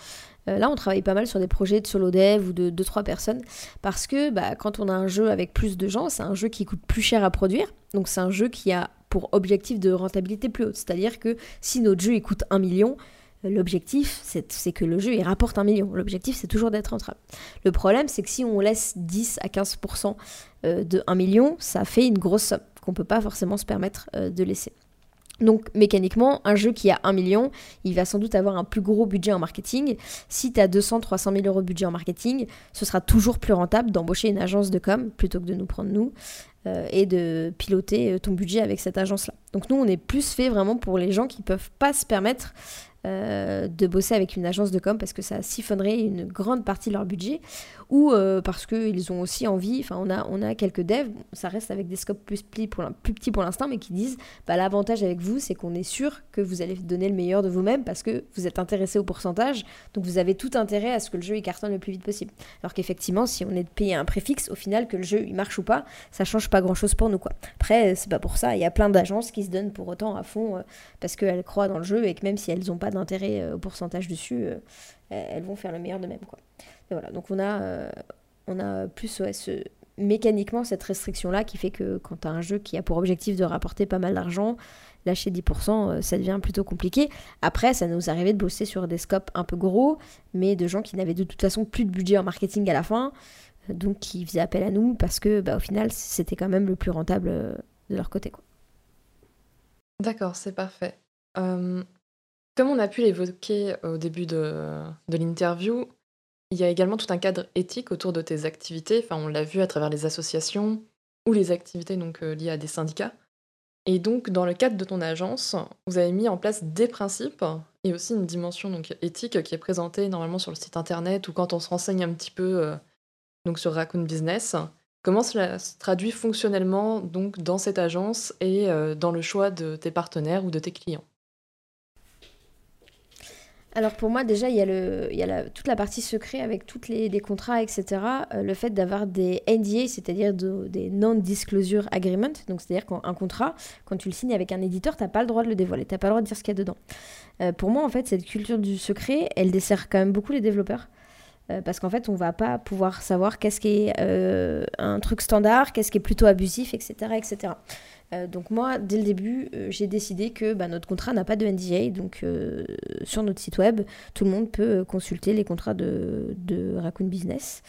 Euh, là, on travaille pas mal sur des projets de solo dev ou de 2-3 personnes parce que bah, quand on a un jeu avec plus de gens, c'est un jeu qui coûte plus cher à produire. Donc, c'est un jeu qui a pour objectif de rentabilité plus haute. C'est-à-dire que si notre jeu coûte 1 million, euh, l'objectif c'est que le jeu il rapporte 1 million. L'objectif c'est toujours d'être rentable. Le problème c'est que si on laisse 10 à 15% euh, de 1 million, ça fait une grosse somme qu'on peut pas forcément se permettre euh, de laisser. Donc mécaniquement, un jeu qui a 1 million, il va sans doute avoir un plus gros budget en marketing. Si tu as 200-300 000 euros de budget en marketing, ce sera toujours plus rentable d'embaucher une agence de com plutôt que de nous prendre nous euh, et de piloter euh, ton budget avec cette agence-là. Donc nous, on est plus fait vraiment pour les gens qui peuvent pas se permettre euh, de bosser avec une agence de com parce que ça siphonnerait une grande partie de leur budget ou euh, parce qu'ils ont aussi envie, enfin on a, on a quelques devs, ça reste avec des scopes plus, plus petits pour l'instant, mais qui disent bah, l'avantage avec vous c'est qu'on est sûr que vous allez donner le meilleur de vous-même parce que vous êtes intéressé au pourcentage, donc vous avez tout intérêt à ce que le jeu il cartonne le plus vite possible. Alors qu'effectivement si on est payer un préfixe, au final que le jeu marche ou pas, ça change pas grand-chose pour nous quoi. Après c'est pas pour ça, il y a plein d'agences qui se donnent pour autant à fond euh, parce qu'elles croient dans le jeu et que même si elles n'ont pas d'intérêt euh, au pourcentage dessus, euh, elles vont faire le meilleur de même quoi. Donc on a, euh, plus mécaniquement cette restriction-là qui fait que quand tu as un jeu qui a pour objectif de rapporter pas mal d'argent, lâcher 10%, euh, ça devient plutôt compliqué. Après, ça nous arrivait de bosser sur des scopes un peu gros, mais de gens qui n'avaient de toute façon plus de budget en marketing à la fin, donc qui faisaient appel à nous parce que bah, au final, c'était quand même le plus rentable euh, de leur côté. D'accord, c'est parfait. Comme on a pu l'évoquer au début de l'interview, il y a également tout un cadre éthique autour de tes activités. Enfin, on l'a vu à travers les associations ou les activités donc, euh, liées à des syndicats. Et donc, dans le cadre de ton agence, vous avez mis en place des principes et aussi une dimension donc, éthique qui est présentée normalement sur le site internet ou quand on se renseigne un petit peu euh, sur Raccoon Business. Comment cela se traduit fonctionnellement donc, dans cette agence et euh, dans le choix de tes partenaires ou de tes clients? Alors pour moi déjà il y a, le, il y a la- toute la partie secret avec tous les, contrats etc. Euh, le fait d'avoir des NDA c'est-à-dire de- des non-disclosure agreement donc c'est-à-dire qu'un contrat quand tu le signes avec un éditeur t'as pas le droit de le dévoiler t'as pas le droit de dire ce qu'il y a dedans. Euh, pour moi en fait cette culture du secret elle dessert quand même beaucoup les développeurs. Euh, parce qu'en fait, on va pas pouvoir savoir qu'est-ce qui est un truc standard, qu'est-ce qui est plutôt abusif, etc. etc. Euh, donc moi, dès le début, euh, j'ai décidé que bah, notre contrat n'a pas de NDA, donc euh, sur notre site web, tout le monde peut consulter les contrats de, Raccoon Business.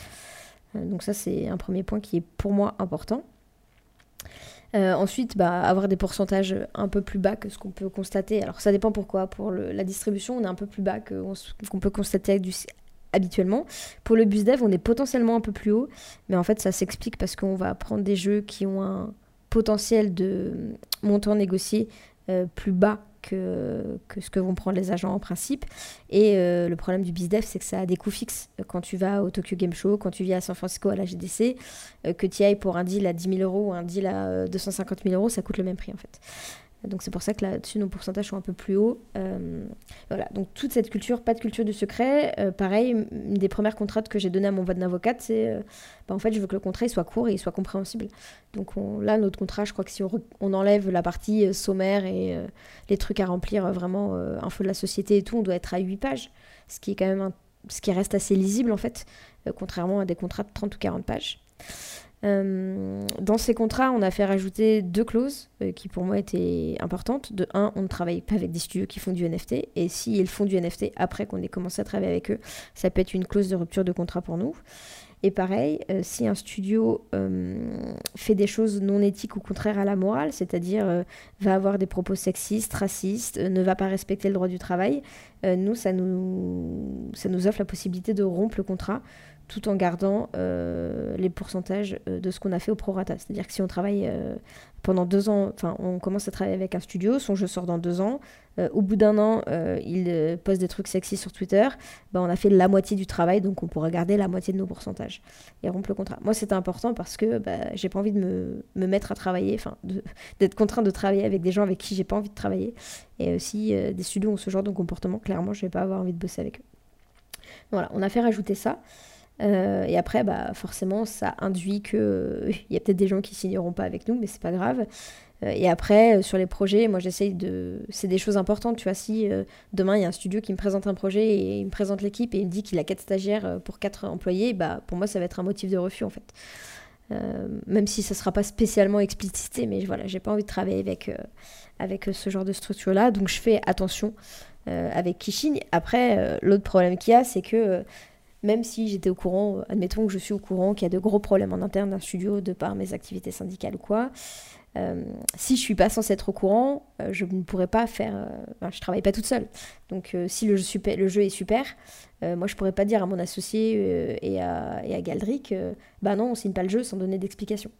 Donc ça, c'est un premier point qui est pour moi important. Ensuite, bah, avoir des pourcentages un peu plus bas que ce qu'on peut constater. Alors ça dépend pourquoi. Pour la distribution, on est un peu plus bas qu'on peut constater habituellement. Pour le bus dev, on est potentiellement un peu plus haut, mais en fait, ça s'explique parce qu'on va prendre des jeux qui ont un potentiel de montant négocié euh, plus bas que, ce que vont prendre les agents en principe. Et euh, le problème du BizDev, c'est que ça a des coûts fixes. Quand tu vas au Tokyo Game Show, quand tu viens à San Francisco à la GDC, euh, que tu ailles pour un deal à 10 000 euros ou un deal à euh, 250 000 euros, ça coûte le même prix en fait. Donc c'est pour ça que là-dessus, nos pourcentages sont un peu plus hauts. Euh, voilà, donc toute cette culture, pas de culture du secret. Euh, pareil, une des premières contraintes que j'ai données à mon vote d'avocate, c'est euh, bah, en fait, je veux que le contrat soit court et il soit compréhensible. Donc on- là, notre contrat, je crois que si on, enlève la partie sommaire et les trucs à remplir, vraiment, info de la société et tout, on doit être à 8 pages, ce qui est quand même ce qui reste assez lisible en fait, contrairement à des contrats de 30 ou 40 pages. Euh, dans ces contrats, on a fait rajouter deux clauses euh, qui pour moi étaient importantes. De un, on ne travaille pas avec des studios qui font du NFT. Et s'ils font du NFT après qu'on ait commencé à travailler avec eux, ça peut être une clause de rupture de contrat pour nous. Et pareil, euh, si un studio fait des choses non éthiques ou contraires à la morale, c'est-à-dire va avoir des propos sexistes, racistes, ne va pas respecter le droit du travail, nous, ça nous offre la possibilité de rompre le contrat tout en gardant euh, les pourcentages euh, de ce qu'on a fait au prorata. C'est-à-dire que si on travaille euh, pendant deux ans, enfin on commence à travailler avec un studio, son jeu sort dans deux ans, au bout d'un an, il poste des trucs sexy sur Twitter, bah, on a fait la moitié du travail, donc on pourra garder la moitié de nos pourcentages et rompre le contrat. Moi c'était important parce que bah, j'ai pas envie de me, me mettre à travailler, enfin d'être contraint de travailler avec des gens avec qui j'ai pas envie de travailler. Et aussi des studios ont ce genre de comportement, clairement je vais pas avoir envie de bosser avec eux. Voilà, on a fait rajouter ça. Euh, et après, bah, forcément, ça induit que il y a peut-être des gens qui signeront pas avec nous, mais c'est pas grave. Euh, et après, euh, sur les projets, moi j'essaye de. C'est des choses importantes, tu vois. Si euh, demain il y a un studio qui me présente un projet et il me présente l'équipe et il me dit qu'il a quatre stagiaires euh, pour quatre employés, bah pour moi ça va être un motif de refus en fait. Euh, même si ça sera pas spécialement explicité, mais voilà, j'ai pas envie de travailler avec, euh, avec euh, ce genre de structure-là, donc je fais attention euh, avec Kishin. Après, euh, l'autre problème qu'il y a, c'est que euh, même si j'étais au courant, admettons que je suis au courant qu'il y a de gros problèmes en interne d'un studio de par mes activités syndicales ou quoi, euh, si je suis pas censée être au courant, euh, je ne pourrais pas faire. euh, enfin, je travaille pas toute seule. Donc euh, si le jeu, est super, moi je pourrais pas dire à mon associé et, à, et à Galdric, bah non, on signe pas le jeu sans donner d'explication.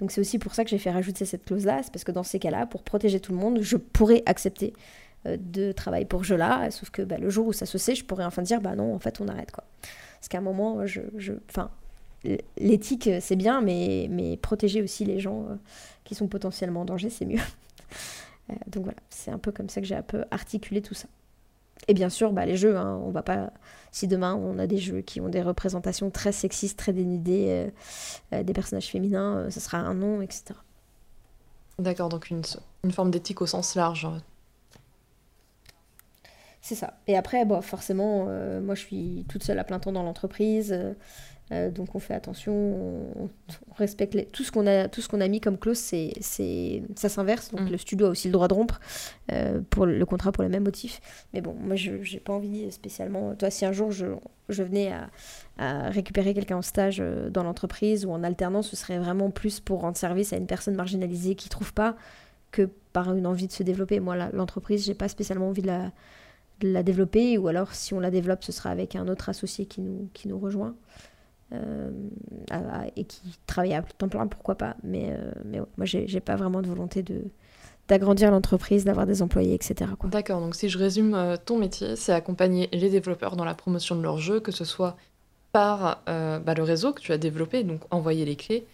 Donc c'est aussi pour ça que j'ai fait rajouter cette clause-là, c'est parce que dans ces cas-là, pour protéger tout le monde, je pourrais accepter de travailler pour jeu-là, sauf que bah, le jour où ça se sait, je pourrais enfin dire, bah non, en fait on arrête quoi. Parce qu'à un moment, je, enfin, l'éthique c'est bien, mais, protéger aussi les gens euh, qui sont potentiellement en danger, c'est mieux. Euh, donc voilà, c'est un peu comme ça que j'ai un peu articulé tout ça. Et bien sûr, bah, les jeux, hein, on va pas. Si demain on a des jeux qui ont des représentations très sexistes, très dénudées, euh, des personnages féminins, ce sera un nom, etc. D'accord, donc une forme d'éthique au sens large. C'est ça. Et après, bon, forcément, euh, moi je suis toute seule à plein temps dans l'entreprise, euh, euh, donc on fait attention, on, on respecte les- tout ce qu'on a, tout ce qu'on a mis comme clause, c'est, c'est, ça s'inverse. Donc Mm. le studio a aussi le droit de rompre euh, pour le contrat pour les mêmes motifs. Mais bon, moi je j'ai pas envie spécialement. Toi, si un jour je, je venais à, à récupérer quelqu'un en stage dans l'entreprise ou en alternance, ce serait vraiment plus pour rendre service à une personne marginalisée qui trouve pas que par une envie de se développer. Moi, la- l'entreprise, j'ai pas spécialement envie de la la développer, ou alors si on la développe, ce sera avec un autre associé qui nous, qui nous rejoint euh, et qui travaille à temps plein, pourquoi pas. Mais, euh, mais ouais, moi, j'ai pas vraiment de volonté de d'agrandir l'entreprise, d'avoir des employés, etc. D'accord, donc si je résume euh, ton métier, c'est accompagner les développeurs dans la promotion de leur jeu, que ce soit par euh, bah, le réseau que tu as développé, donc envoyer les clés,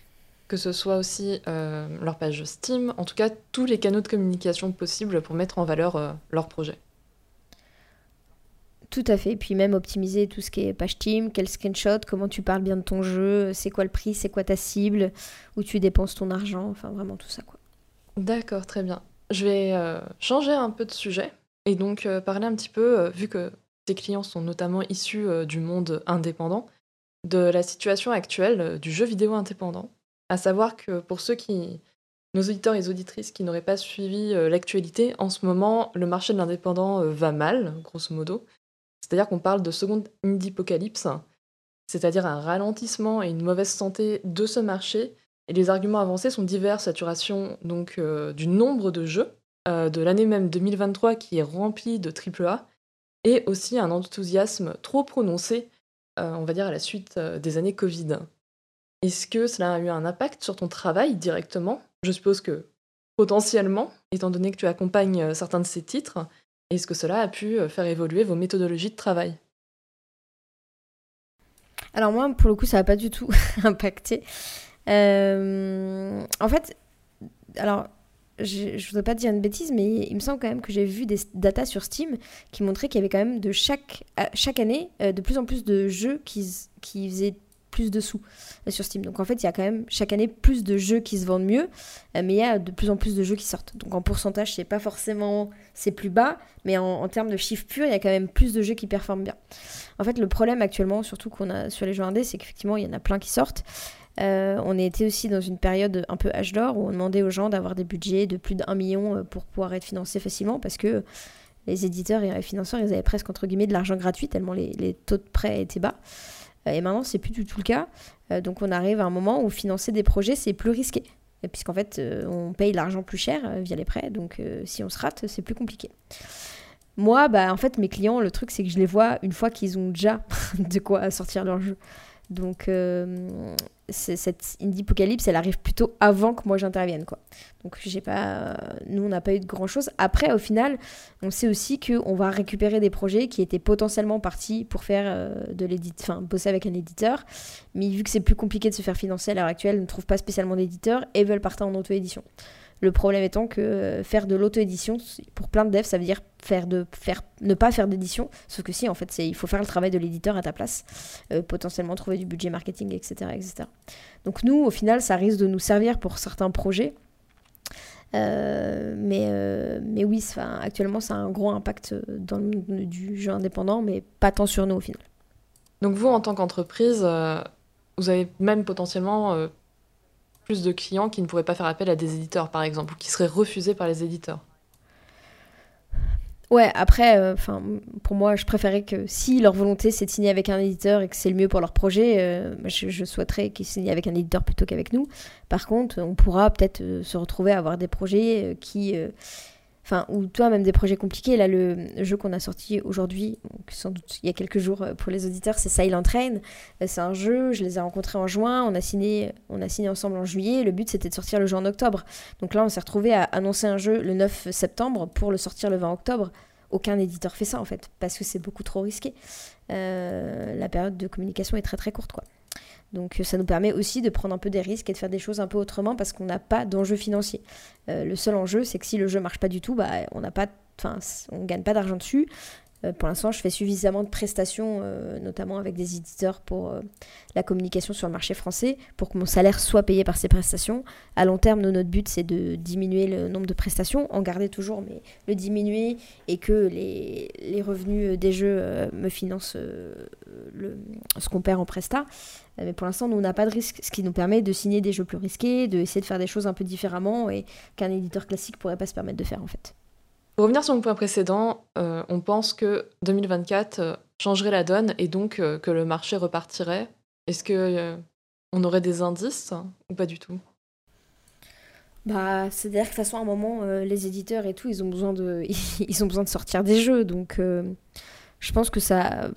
que ce soit aussi leur page Steam, en tout cas tous les canaux de communication possibles pour mettre en valeur leur projet. Tout à fait. Puis même optimiser tout ce qui est page team, quel screenshot, comment tu parles bien de ton jeu, c'est quoi le prix, c'est quoi ta cible, où tu dépenses ton argent, enfin vraiment tout ça quoi. D'accord, très bien. Je vais euh, changer un peu de sujet et donc euh, parler un petit peu, euh, vu que tes clients sont notamment issus du monde indépendant, de la situation actuelle du jeu vidéo indépendant. À savoir que pour ceux qui, nos auditeurs et auditrices qui n'auraient pas suivi l'actualité, en ce moment, le marché de l'indépendant va mal, grosso modo. C'est-à-dire qu'on parle de seconde apocalypse, c'est-à-dire un ralentissement et une mauvaise santé de ce marché et les arguments avancés sont divers, saturation donc euh, du nombre de jeux euh, de l'année même 2023 qui est rempli de AAA et aussi un enthousiasme trop prononcé, euh, on va dire à la suite des années Covid. Est-ce que cela a eu un impact sur ton travail directement? Je suppose que potentiellement, étant donné que tu accompagnes certains de ces titres, est-ce que cela a pu euh, faire évoluer vos méthodologies de travail? Alors moi, pour le coup, ça n'a pas du tout impacté. Euh, en fait, alors, je, je voudrais pas dire une bêtise, mais il me semble quand même que j'ai vu des datas sur Steam qui montraient qu'il y avait quand même de chaque, chaque année euh, de plus en plus de jeux qui, qui faisaient plus de sous euh, sur Steam. Donc en fait, il y a quand même chaque année plus de jeux qui se vendent mieux, euh, mais il y a de plus en plus de jeux qui sortent. Donc en pourcentage, c'est pas forcément c'est plus bas, mais en, termes de chiffres purs, il y a quand même plus de jeux qui performent bien. En fait, le problème actuellement, surtout qu'on a sur les jeux indés, c'est qu'effectivement, il y en a plein qui sortent. Euh, on était aussi dans une période un peu âge d'or où on demandait aux gens d'avoir des budgets de plus d'un million pour pouvoir être financés facilement parce que les éditeurs et les financeurs, ils avaient presque entre guillemets de l'argent gratuit tellement les taux de prêt étaient bas. Euh, Et maintenant, c'est plus du tout le cas. Euh, donc, on arrive à un moment où financer des projets, c'est plus risqué. Puisqu'en fait, euh, on paye l'argent plus cher via les prêts. Donc, si on se rate, c'est plus compliqué. moi, bah, en fait, mes clients, le truc, c'est que je les vois une fois qu'ils ont déjà de quoi sortir leur jeu. Donc, cette indie apocalypse, elle arrive plutôt avant que moi j'intervienne, quoi. Donc, j'ai pas, nous, on n'a pas eu de grand chose. Après, au final, on sait aussi qu'on va récupérer des projets qui étaient potentiellement partis pour faire euh, de l'édit, enfin, bosser avec un éditeur. Mais vu que c'est plus compliqué de se faire financer à l'heure actuelle, on ne trouve pas spécialement d'éditeur et veulent partir en auto-édition. Le problème étant que euh, faire de l'auto-édition, pour plein de devs, ça veut dire ne pas faire d'édition. Sauf que si, en fait, il faut faire le travail de l'éditeur à ta place, euh, potentiellement trouver du budget marketing, etc., etc. Donc nous, au final, ça risque de nous servir pour certains projets. Euh, mais, mais oui, actuellement, ça a un gros impact dans le monde du jeu indépendant, mais pas tant sur nous au final. Donc vous, en tant qu'entreprise, vous avez même potentiellement plus de clients qui ne pourraient pas faire appel à des éditeurs, par exemple, ou qui seraient refusés par les éditeurs. Ouais, après, euh, pour moi, je préférais que si leur volonté c'est de signer avec un éditeur et que c'est le mieux pour leur projet, euh, je, souhaiterais qu'ils signent avec un éditeur plutôt qu'avec nous. Par contre, on pourra peut-être euh, se retrouver à avoir des projets qui ou toi, même des projets compliqués. Là, le jeu qu'on a sorti aujourd'hui, sans doute il y a quelques jours euh, pour les auditeurs, c'est Silent Train. Euh, c'est un jeu, je les ai rencontrés en juin, on a signé, on a signé ensemble en juillet. Le but, c'était de sortir le jeu en octobre. Donc là, on s'est retrouvé à annoncer un jeu le 9 septembre pour le sortir le 20 octobre. Aucun éditeur fait ça en fait, parce que c'est beaucoup trop risqué. Euh, la période de communication est très très courte quoi. Donc ça nous permet aussi de prendre un peu des risques et de faire des choses un peu autrement parce qu'on n'a pas d'enjeu financier. Euh, le seul enjeu, c'est que si le jeu marche pas du tout, bah, on n'a pas, enfin, on gagne pas d'argent dessus. Euh, pour l'instant, je fais suffisamment de prestations, euh, notamment avec des éditeurs pour euh, la communication sur le marché français, pour que mon salaire soit payé par ces prestations. À long terme, notre but, c'est de diminuer le nombre de prestations, en garder toujours, mais le diminuer et que les, revenus des jeux me financent le, ce qu'on perd en prestat. Mais pour l'instant, nous, on n'a pas de risque, ce qui nous permet de signer des jeux plus risqués, de essayer de faire des choses un peu différemment et qu'un éditeur classique pourrait pas se permettre de faire en fait. Pour revenir sur mon point précédent, euh, on pense que 2024 euh, changerait la donne et donc euh, que le marché repartirait. Est-ce que on aurait des indices ou pas du tout? Bah, c'est-à-dire que de toute façon, un moment, les éditeurs et tout, ils ont besoin de, ils ont besoin de sortir des jeux. Donc, je pense que ça.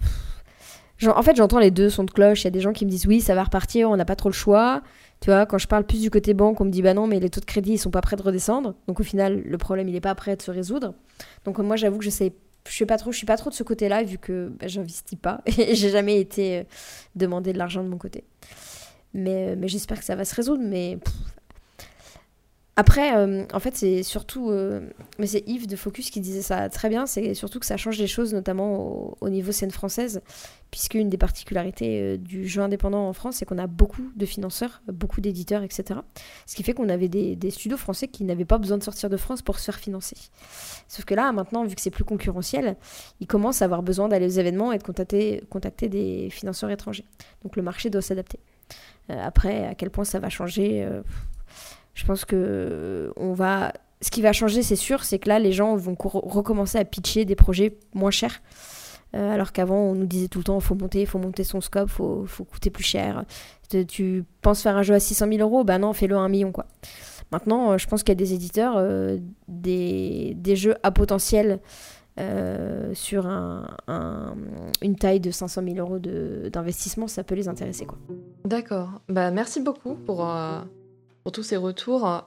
en fait, j'entends les deux sons de cloche. Il y a des gens qui me disent oui, ça va repartir, on n'a pas trop le choix. Tu vois, quand je parle plus du côté banque, on me dit bah non, mais les taux de crédit ils sont pas prêts de redescendre. Donc au final, le problème il est pas prêt de se résoudre. Donc moi j'avoue que je sais, je suis pas trop, je suis pas trop de ce côté-là vu que bah, j'investis pas et j'ai jamais été euh, demandé de l'argent de mon côté. Mais, mais j'espère que ça va se résoudre. Mais après, euh, en fait, c'est surtout. Euh, mais c'est Yves de Focus qui disait ça très bien. C'est surtout que ça change les choses, notamment au, niveau scène française. Puisque une des particularités euh, du jeu indépendant en France, c'est qu'on a beaucoup de financeurs, beaucoup d'éditeurs, etc. Ce qui fait qu'on avait des, studios français qui n'avaient pas besoin de sortir de France pour se faire financer. Sauf que là, maintenant, vu que c'est plus concurrentiel, ils commencent à avoir besoin d'aller aux événements et de contacter, contacter des financeurs étrangers. Donc le marché doit s'adapter. après, à quel point ça va changer je pense que on va. Ce qui va changer, c'est sûr, c'est que là, les gens vont recommencer à pitcher des projets moins chers. Euh, alors qu'avant, on nous disait tout le temps, faut monter, faut monter son scope, faut, faut coûter plus cher. Tu, penses faire un jeu à 600 000 euros, ben non, fais-le à un million, quoi. Maintenant, euh, je pense qu'il y a des éditeurs, euh, des, des, jeux à potentiel sur un, une taille de 500 000 euros d'investissement, ça peut les intéresser. D'accord. Bah, merci beaucoup pour pour tous ces retours.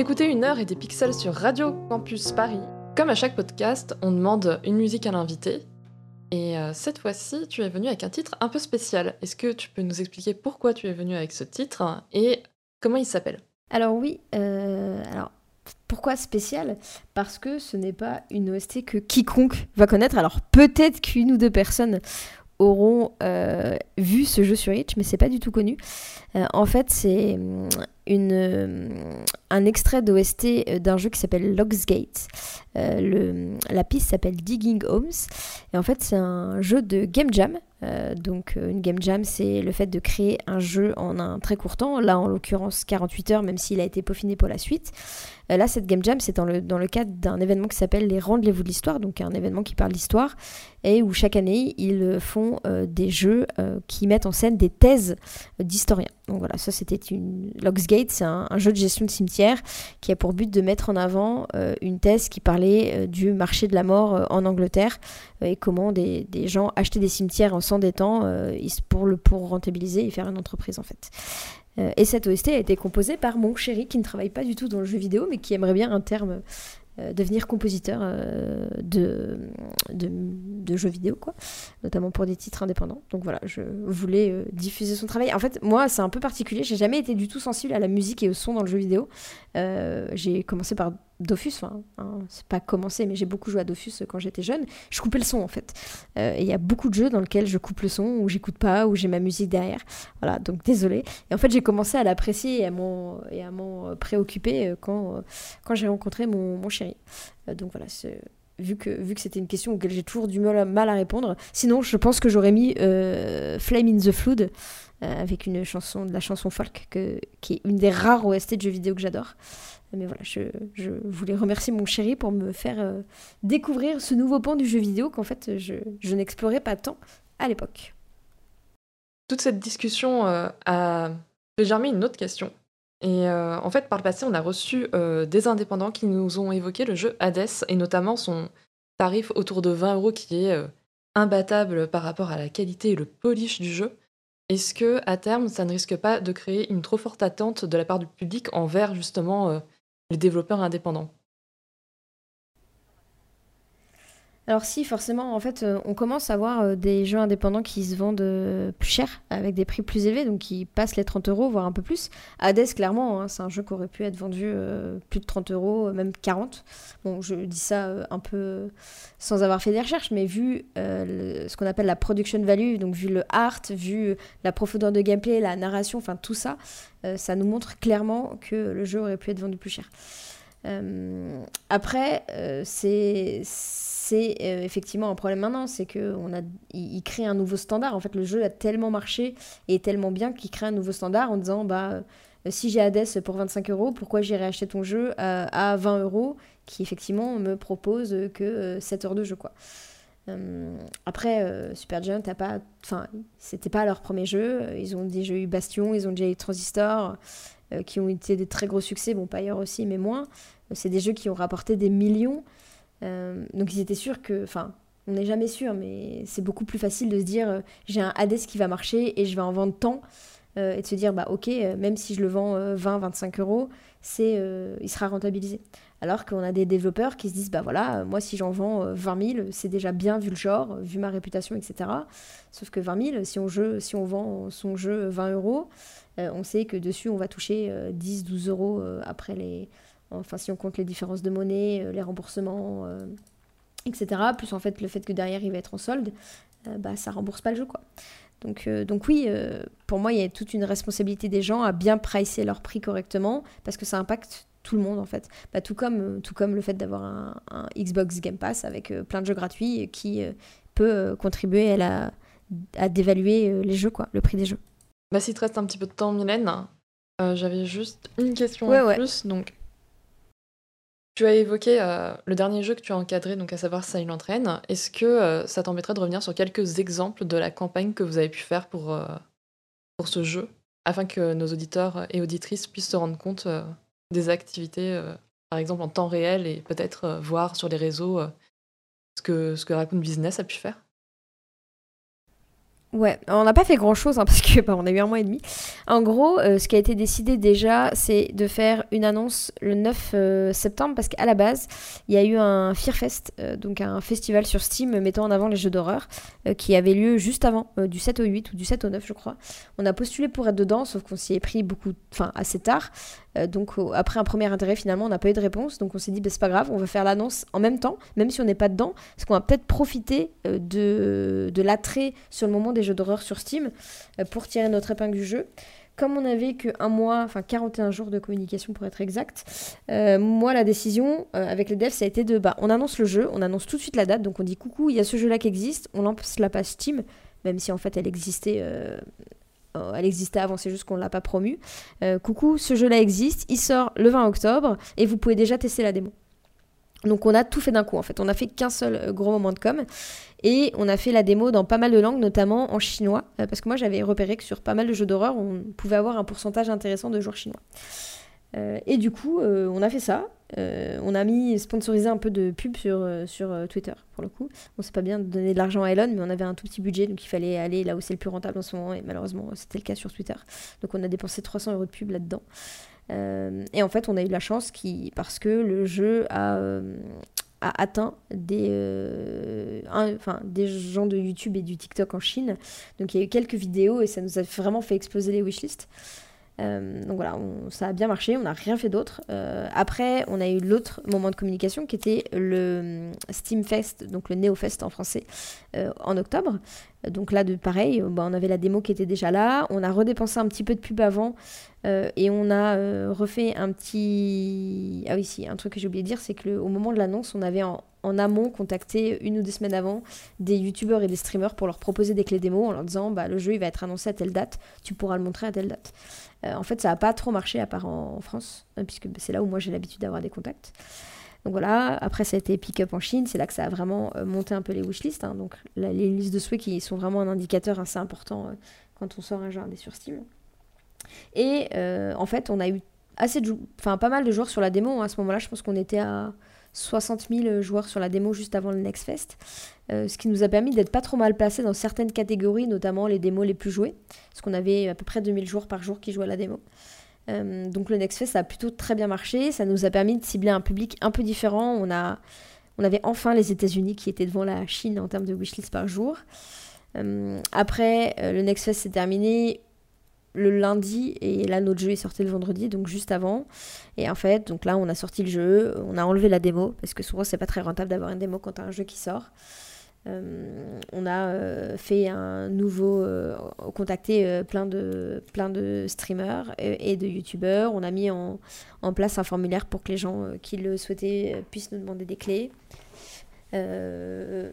Vous écoutez une heure et des pixels sur Radio Campus Paris. Comme à chaque podcast, on demande une musique à l'invité. Et euh, cette fois-ci, tu es venu avec un titre un peu spécial. Est-ce que tu peux nous expliquer pourquoi tu es venu avec ce titre et comment il s'appelle? Alors oui, euh, alors pourquoi spécial? Parce que ce n'est pas une OST que quiconque va connaître. Alors peut-être qu'une ou deux personnes auront euh, vu ce jeu sur Itch, mais c'est pas du tout connu. En fait, c'est euh, un extrait d'OST d'un jeu qui s'appelle Logsgate. le, la piste s'appelle Digging Homes. Et en fait, c'est un jeu de game jam. donc, une game jam, c'est le fait de créer un jeu en un très court temps. Là, en l'occurrence, 48 heures, même s'il a été peaufiné pour la suite. là, cette game jam, c'est dans le cadre d'un événement qui s'appelle les Rendez-vous de l'Histoire, donc un événement qui parle d'histoire, et où chaque année, ils font des jeux qui mettent en scène des thèses d'historiens. Donc voilà, ça c'était une. Logsgate, c'est un, jeu de gestion de cimetière qui a pour but de mettre en avant euh, une thèse qui parlait euh, du marché de la mort euh, en Angleterre et comment des, gens achetaient des cimetières en s'endettant pour, le, pour rentabiliser et faire une entreprise en fait. et cette OST a été composée par mon chéri qui ne travaille pas du tout dans le jeu vidéo mais qui aimerait bien un terme devenir compositeur euh, de, de, jeux vidéo, quoi, notamment pour des titres indépendants. Donc voilà, je voulais euh, diffuser son travail. En fait, moi, c'est un peu particulier. J'ai jamais été du tout sensible à la musique et au son dans le jeu vidéo. j'ai commencé par Dofus, enfin, hein, c'est pas commencé, mais j'ai beaucoup joué à Dofus quand j'étais jeune. Je coupais le son en fait. Euh, et il y a beaucoup de jeux dans lesquels je coupe le son, où j'écoute pas, où j'ai ma musique derrière. Voilà, donc désolé. Et en fait, j'ai commencé à l'apprécier et à m'en, préoccuper euh, quand, euh, j'ai rencontré mon, chéri. donc voilà, vu que, c'était une question auquel j'ai toujours du mal, à répondre. Sinon, je pense que j'aurais mis Flame in the Flood avec une chanson, de la chanson folk, qui est une des rares OST de jeux vidéo que j'adore. Mais voilà, je, je, voulais remercier mon chéri pour me faire euh, découvrir ce nouveau pan du jeu vidéo qu'en fait je, je n'explorais pas tant à l'époque. Toute cette discussion euh, a fait germer une autre question. Et euh, en fait, par le passé, on a reçu des indépendants qui nous ont évoqué le jeu Hades et notamment son tarif autour de 20 euros qui est imbattable par rapport à la qualité et le polish du jeu. Est-ce que à terme, ça ne risque pas de créer une trop forte attente de la part du public envers justement les développeurs indépendants Alors si, forcément, en fait, euh, on commence à voir euh, des jeux indépendants qui se vendent euh, plus cher, avec des prix plus élevés, donc qui passent les 30 euros, voire un peu plus. Hades, clairement, hein, c'est un jeu qui aurait pu être vendu plus de 30 euros, même 40. Bon, je dis ça un peu sans avoir fait des recherches, mais vu ce qu'on appelle la production value, donc vu le art, vu la profondeur de gameplay, la narration, enfin tout ça, ça nous montre clairement que le jeu aurait pu être vendu plus cher. Après, c'est c'est euh, effectivement un problème maintenant, c'est qu'on a, il, crée un nouveau standard. En fait, le jeu a tellement marché et tellement bien qu'il crée un nouveau standard en disant, bah, euh, si j'ai Hades pour 25 euros, pourquoi j'irai acheter ton jeu à, 20 euros, qui effectivement me propose que 7 euh, heures de jeu, quoi. Après, Supergiant n'a pas, enfin, c'était pas leur premier jeu. Ils ont déjà eu Bastion, ils ont déjà eu Transistor, qui ont été des très gros succès. Bon, Pyre aussi, mais moins. C'est des jeux qui ont rapporté des millions. Euh, donc ils étaient sûrs que, enfin, on n'est jamais sûr, mais c'est beaucoup plus facile de se dire euh, j'ai un Hades qui va marcher et je vais en vendre tant. Euh, et de se dire bah ok, même si je le vends 20-25 euros, c'est, il sera rentabilisé. Alors qu'on a des développeurs qui se disent bah voilà, moi si j'en vends 20 000, c'est déjà bien vu le genre, vu ma réputation, etc. Sauf que 20 000, si on, jeu, si on vend son jeu 20 euros, on sait que dessus on va toucher 10-12 euros après les enfin si on compte les différences de monnaie, euh, les remboursements, euh, etc. Plus en fait le fait que derrière il va être en solde, euh, bah ça rembourse pas le jeu quoi. Donc, donc oui, pour moi il y a toute une responsabilité des gens à bien pricer leur prix correctement parce que ça impacte tout le monde en fait. Bah, tout, comme, tout comme le fait d'avoir un, Xbox Game Pass avec plein de jeux gratuits qui peut contribuer à, la, à dévaluer les jeux, quoi, le prix des jeux. Bah, S'il te reste un petit peu de temps, Mylène, j'avais juste une question en plus. Donc, tu as évoqué euh, le dernier jeu que tu as encadré, donc à savoir Silent Rain. Est-ce que euh, ça t'embêterait de revenir sur quelques exemples de la campagne que vous avez pu faire pour, euh, pour ce jeu, afin que nos auditeurs et auditrices puissent se rendre compte des activités, par exemple en temps réel, et peut-être voir sur les réseaux ce, que, ce que Raccoon Business a pu faire Ouais, on n'a pas fait grand chose parce que bah, on a eu un mois et demi. En gros, euh, ce qui a été décidé déjà, c'est de faire une annonce le 9 euh, septembre parce qu'à la base, il y a eu un Fearfest, euh, donc un festival sur Steam mettant en avant les jeux d'horreur, qui avait lieu juste avant, du 7 au 8 ou du 7 au 9, je crois. On a postulé pour être dedans, sauf qu'on s'y est pris beaucoup, enfin assez tard. Donc après un premier intérêt, finalement, on n'a pas eu de réponse. Donc on s'est dit, bah, c'est pas grave, on va faire l'annonce en même temps, même si on n'est pas dedans, parce qu'on va peut-être profiter de, de l'attrait sur le moment des jeux d'horreur sur Steam euh, pour tirer notre épingle du jeu. Comme on n'avait qu'un mois, enfin 41 jours de communication pour être exact, euh, moi la décision euh, avec les devs ça a été de bah, on annonce le jeu, on annonce tout de suite la date, donc on dit coucou, il y a ce jeu là qui existe, on lance la page Steam, même si en fait elle existait elle existait avant, c'est juste qu'on ne l'a pas promu. coucou, ce jeu-là existe, il sort le 20 octobre et vous pouvez déjà tester la démo. Donc on a tout fait d'un coup en fait, on a fait qu'un seul gros moment de com et on a fait la démo dans pas mal de langues, notamment en chinois, euh, parce que moi j'avais repéré que sur pas mal de jeux d'horreur, on pouvait avoir un pourcentage intéressant de joueurs chinois. Euh, et du coup, euh, on a fait ça. on a mis sponsorisé un peu de pub sur, sur Twitter, pour le coup. On sait pas bien donner de l'argent à Elon, mais on avait un tout petit budget, donc il fallait aller là où c'est le plus rentable en ce moment, et malheureusement, c'était le cas sur Twitter. Donc on a dépensé 300 euros de pub là-dedans. et en fait, on a eu la chance qui, parce que le jeu a, a atteint des, euh, enfin, des gens de YouTube et du TikTok en Chine. Donc il y a eu quelques vidéos et ça nous a vraiment fait exploser les wishlists. Euh, donc voilà, ça a bien marché, on n'a rien fait d'autre. Euh, après, on a eu l'autre moment de communication qui était le Steam Fest, donc le Neo Fest en français, en octobre. Donc là, de pareil, bah, on avait la démo qui était déjà là. On a redépensé un petit peu de pub avant euh, et on a euh, refait un petit. Ah oui, si, un truc que j'ai oublié de dire, c'est qu'au moment de l'annonce, on avait en, amont contacté une ou deux semaines avant des youtubeurs et des streamers pour leur proposer des clés démo en leur disant bah, le jeu il va être annoncé à telle date, tu pourras le montrer à telle date. Euh, en fait, ça n'a pas trop marché à part en, France, puisque c'est là où moi j'ai l'habitude d'avoir des contacts. Donc voilà, après ça a été pick-up en Chine, c'est là que ça a vraiment monté un peu les wishlists. Hein. donc les listes de souhaits qui sont vraiment un indicateur assez important quand on sort un jeu indé sur Steam. Et euh, en fait, on a eu assez de pas mal de joueurs sur la démo. Hein. À ce moment-là, je pense qu'on était à 60 000 joueurs sur la démo juste avant le Next Fest. Euh, ce qui nous a permis d'être pas trop mal placés dans certaines catégories, notamment les démos les plus jouées. Parce qu'on avait à peu près 2000 joueurs par jour qui jouaient à la démo. Euh, donc le Next Fest a plutôt très bien marché. Ça nous a permis de cibler un public un peu différent. On, a, on avait enfin les États-Unis qui étaient devant la Chine en termes de wishlist par jour. après, le Next Fest s'est terminé le lundi et là notre jeu est sorti le vendredi donc juste avant. Et en fait donc là on a sorti le jeu on a enlevé la démo parce que souvent c'est pas très rentable d'avoir une démo quand t'as un jeu qui sort. Euh, on a euh, fait un nouveau euh, contacté plein de plein de streamers et, de youtubeurs. On a mis en, en, place un formulaire pour que les gens qui le souhaitaient puissent nous demander des clés euh,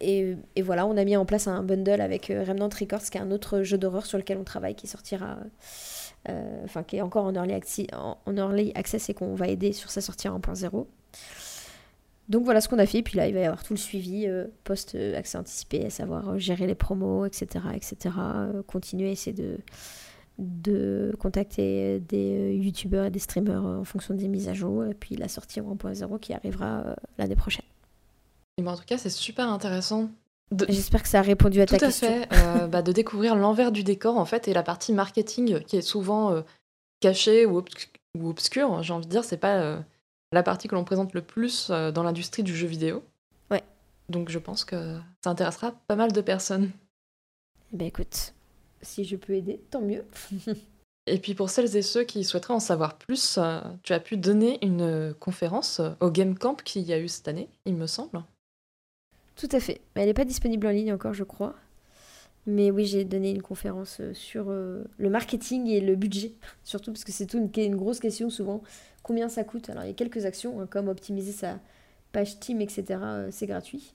et, voilà, on a mis en place un bundle avec euh, Remnant Records, qui est un autre jeu d'horreur sur lequel on travaille, qui sortira, euh, enfin qui est encore en early, access, et qu'on va aider sur sa sortie en 1.0. Donc voilà ce qu'on a fait, puis là il va y avoir tout le suivi post-accès anticipé, à savoir gérer les promos, etc. etc. continuer à essayer de, de contacter des youtubeurs et des streamers en fonction des mises à jour, et puis la sortie en 1.0 qui arrivera l'année prochaine. Et ben, en tout cas, c'est super intéressant. J'espère que ça a répondu à ta question. Tout à fait. Euh, bah, de découvrir l'envers du décor, en fait, et la partie marketing qui est souvent euh, cachée ou, ou, obscure. J'ai envie de dire, c'est pas euh, la partie que l'on présente le plus dans l'industrie du jeu vidéo. Ouais. Donc je pense que ça intéressera pas mal de personnes. Eh ben écoute, si je peux aider, tant mieux. Et puis pour celles et ceux qui souhaiteraient en savoir plus, tu as pu donner une conférence au Game Camp qu'il y a eu cette année, il me semble. Tout à fait. Elle n'est pas disponible en ligne encore, je crois. Mais oui, j'ai donné une conférence euh, sur euh, le marketing et le budget, surtout parce que c'est une, une, grosse question souvent. Combien ça coûte? Alors il y a quelques actions, hein, comme optimiser sa page team, etc. Euh, c'est gratuit.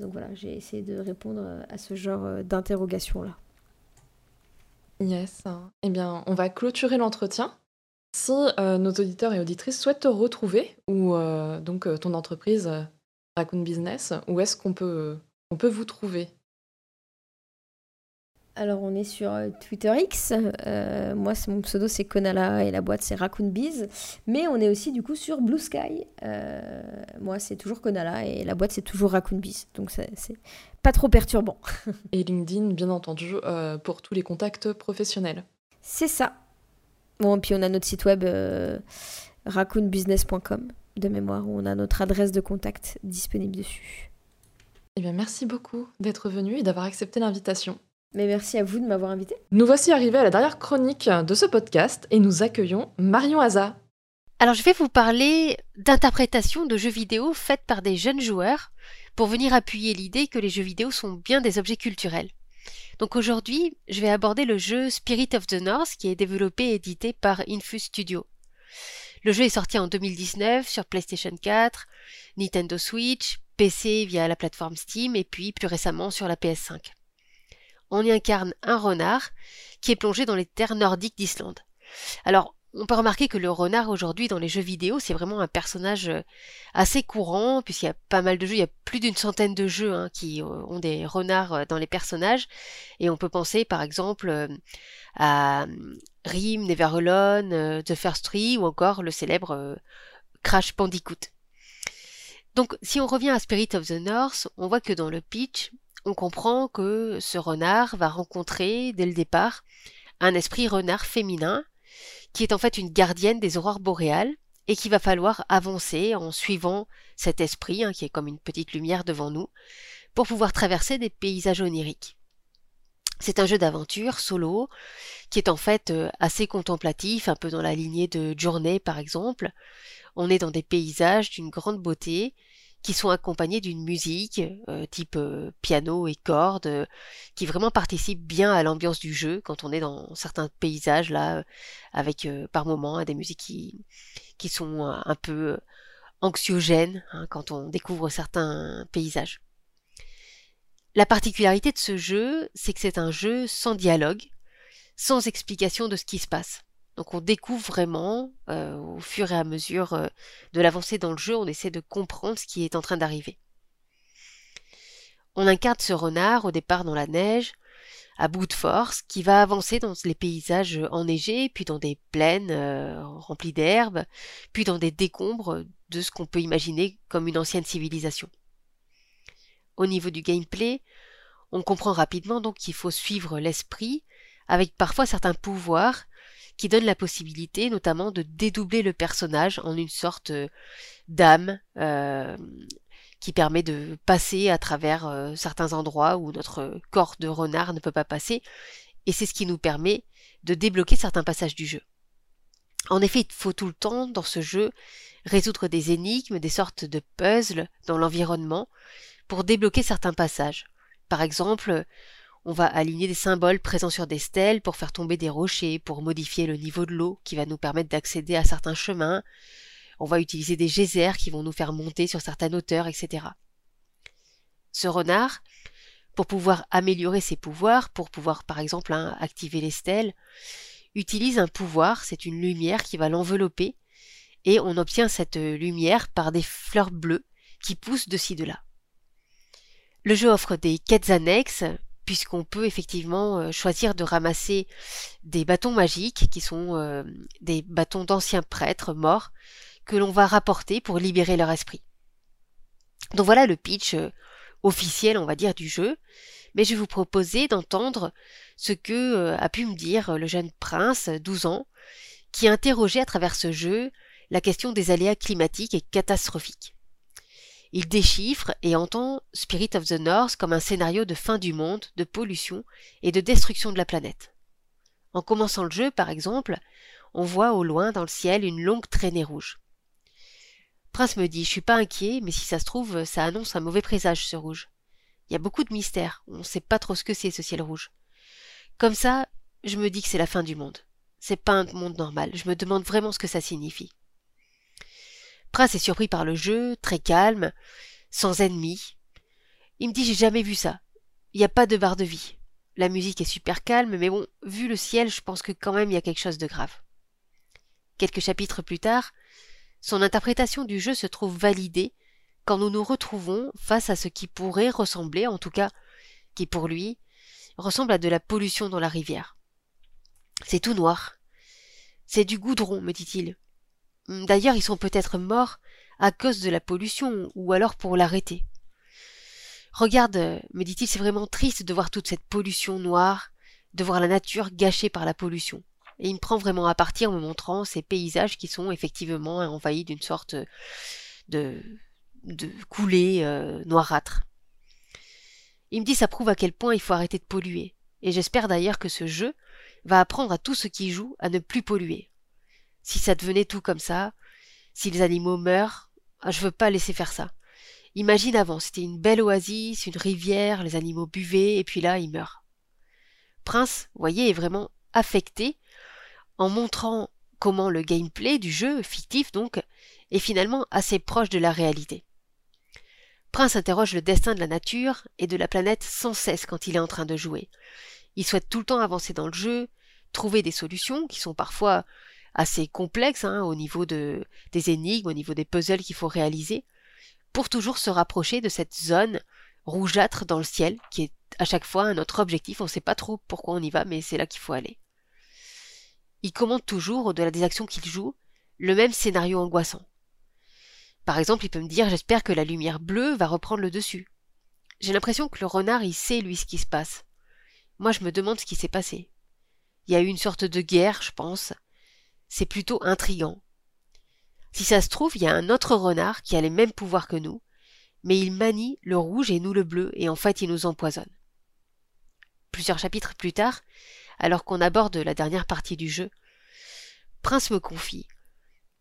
donc voilà, j'ai essayé de répondre à ce genre d'interrogation-là. Yes. Eh bien, on va clôturer l'entretien. Si nos auditeurs et auditrices souhaitent te retrouver, ou donc ton entreprise Raccoon Business Où est-ce qu'on peut, on peut vous trouver? Alors on est sur euh, Twitter X, euh, moi mon pseudo c'est Konala et la boîte c'est Raccoon Bees, mais on est aussi du coup sur Blue Sky, Euh, moi c'est toujours Konala et la boîte c'est toujours Raccoon Bees, donc c'est pas trop perturbant. Et LinkedIn, bien entendu, euh, pour tous les contacts professionnels. C'est ça. Bon, puis on a notre site web raccoonbusiness.com de mémoire où on a notre adresse de contact disponible dessus. Eh bien, merci beaucoup d'être venu et d'avoir accepté l'invitation. Mais merci à vous de m'avoir invité. Nous voici arrivés à la dernière chronique de ce podcast et nous accueillons Marion Haza. Alors je vais vous parler d'interprétation de jeux vidéo faites par des jeunes joueurs pour venir appuyer l'idée que les jeux vidéo sont bien des objets culturels. Donc aujourd'hui, je vais aborder le jeu Spirit of the North qui est développé et édité par Infus Studio. Le jeu est sorti en 2019 sur PlayStation 4, Nintendo Switch, PC via la plateforme Steam et puis plus récemment sur la PS5. On y incarne un renard qui est plongé dans les terres nordiques d'Islande. Alors, on peut remarquer que le renard aujourd'hui dans les jeux vidéo, c'est vraiment un personnage euh, assez courant, puisqu'il y a pas mal de jeux, il y a plus d'une centaine de jeux hein, qui euh, ont des renards euh, dans les personnages, et on peut penser par exemple à euh, Rim, Neveralone, euh, The First Tree, ou encore le célèbre euh, Crash Bandicoot. Donc si on revient à Spirit of the North, on voit que dans le pitch, on comprend que ce renard va rencontrer dès le départ un esprit renard féminin qui est en fait une gardienne des aurores boréales et qu'il va falloir avancer en suivant cet esprit hein, qui est comme une petite lumière devant nous pour pouvoir traverser des paysages oniriques. C'est un jeu d'aventure solo qui est en fait euh, assez contemplatif, un peu dans la lignée de Journée par exemple. On est dans des paysages d'une grande beauté qui sont accompagnés d'une musique euh, type euh, piano et cordes qui vraiment participe bien à l'ambiance du jeu quand on est dans certains paysages là avec par moments des musiques qui, sont un peu anxiogènes hein, quand on découvre certains paysages. La particularité de ce jeu, c'est que c'est un jeu sans dialogue, sans explication de ce qui se passe. Donc on découvre vraiment, euh, au fur et à mesure euh, de l'avancée dans le jeu, on essaie de comprendre ce qui est en train d'arriver. On incarne ce renard au départ dans la neige, à bout de force, qui va avancer dans les paysages enneigés, puis dans des plaines euh, remplies d'herbes, puis dans des décombres de ce qu'on peut imaginer comme une ancienne civilisation. Au niveau du gameplay, on comprend rapidement donc qu'il faut suivre l'esprit, avec parfois certains pouvoirs qui donnent la possibilité notamment de dédoubler le personnage en une sorte euh, d'âme euh, qui permet de passer à travers euh, certains endroits où notre corps de renard ne peut pas passer, et c'est ce qui nous permet de débloquer certains passages du jeu. En effet, il faut tout le temps, dans ce jeu, résoudre des énigmes, des sortes de puzzles dans l'environnement pour débloquer certains passages. Par exemple, on va aligner des symboles présents sur des stèles pour faire tomber des rochers, pour modifier le niveau de l'eau qui va nous permettre d'accéder à certains chemins. On va utiliser des geysers qui vont nous faire monter sur certaines hauteurs, etc. Ce renard, pour pouvoir améliorer ses pouvoirs, pour pouvoir par exemple hein, activer les stèles, utilise un pouvoir, c'est une lumière qui va l'envelopper, et on obtient cette lumière par des fleurs bleues qui poussent de ci de là. Le jeu offre des quêtes annexes, puisqu'on peut effectivement euh, choisir de ramasser des bâtons magiques, qui sont euh, des bâtons d'anciens prêtres morts, que l'on va rapporter pour libérer leur esprit. Donc voilà le pitch euh, officiel, on va dire, du jeu, mais je vais vous proposer d'entendre ce que a pu me dire le jeune prince, 12 ans, qui a interrogé à travers ce jeu la question des aléas climatiques et catastrophiques. Il déchiffre et entend Spirit of the North comme un scénario de fin du monde, de pollution et de destruction de la planète. En commençant le jeu, par exemple, on voit au loin dans le ciel une longue traînée rouge. Prince me dit Je suis pas inquiet, mais si ça se trouve, ça annonce un mauvais présage, ce rouge. Il y a beaucoup de mystères, on ne sait pas trop ce que c'est ce ciel rouge. Comme ça, je me dis que c'est la fin du monde. C'est pas un monde normal, je me demande vraiment ce que ça signifie. Prince est surpris par le jeu, très calme, sans ennemis. Il me dit j'ai jamais vu ça. Il n'y a pas de barre de vie. La musique est super calme, mais bon, vu le ciel, je pense que quand même il y a quelque chose de grave. Quelques chapitres plus tard, son interprétation du jeu se trouve validée quand nous nous retrouvons face à ce qui pourrait ressembler, en tout cas, qui pour lui, ressemble à de la pollution dans la rivière. C'est tout noir. C'est du goudron, me dit-il. D'ailleurs, ils sont peut-être morts à cause de la pollution, ou alors pour l'arrêter. Regarde, me dit-il, c'est vraiment triste de voir toute cette pollution noire, de voir la nature gâchée par la pollution. Et il me prend vraiment à partir en me montrant ces paysages qui sont effectivement envahis d'une sorte de, de coulée euh, noirâtre. Il me dit ça prouve à quel point il faut arrêter de polluer. Et j'espère d'ailleurs que ce jeu va apprendre à tous ceux qui jouent à ne plus polluer. Si ça devenait tout comme ça, si les animaux meurent, ah, je veux pas laisser faire ça. Imagine avant, c'était une belle oasis, une rivière, les animaux buvaient, et puis là, ils meurent. Prince, voyez, est vraiment affecté en montrant comment le gameplay du jeu, fictif donc, est finalement assez proche de la réalité. Prince interroge le destin de la nature et de la planète sans cesse quand il est en train de jouer. Il souhaite tout le temps avancer dans le jeu, trouver des solutions qui sont parfois assez complexes hein, au niveau de, des énigmes, au niveau des puzzles qu'il faut réaliser, pour toujours se rapprocher de cette zone rougeâtre dans le ciel, qui est à chaque fois un autre objectif. On ne sait pas trop pourquoi on y va, mais c'est là qu'il faut aller. Il commande toujours, au-delà des actions qu'il joue, le même scénario angoissant. Par exemple, il peut me dire J'espère que la lumière bleue va reprendre le dessus. J'ai l'impression que le renard, il sait, lui, ce qui se passe. Moi, je me demande ce qui s'est passé. Il y a eu une sorte de guerre, je pense. C'est plutôt intrigant. Si ça se trouve, il y a un autre renard qui a les mêmes pouvoirs que nous, mais il manie le rouge et nous le bleu, et en fait il nous empoisonne. Plusieurs chapitres plus tard, alors qu'on aborde la dernière partie du jeu, Prince me confie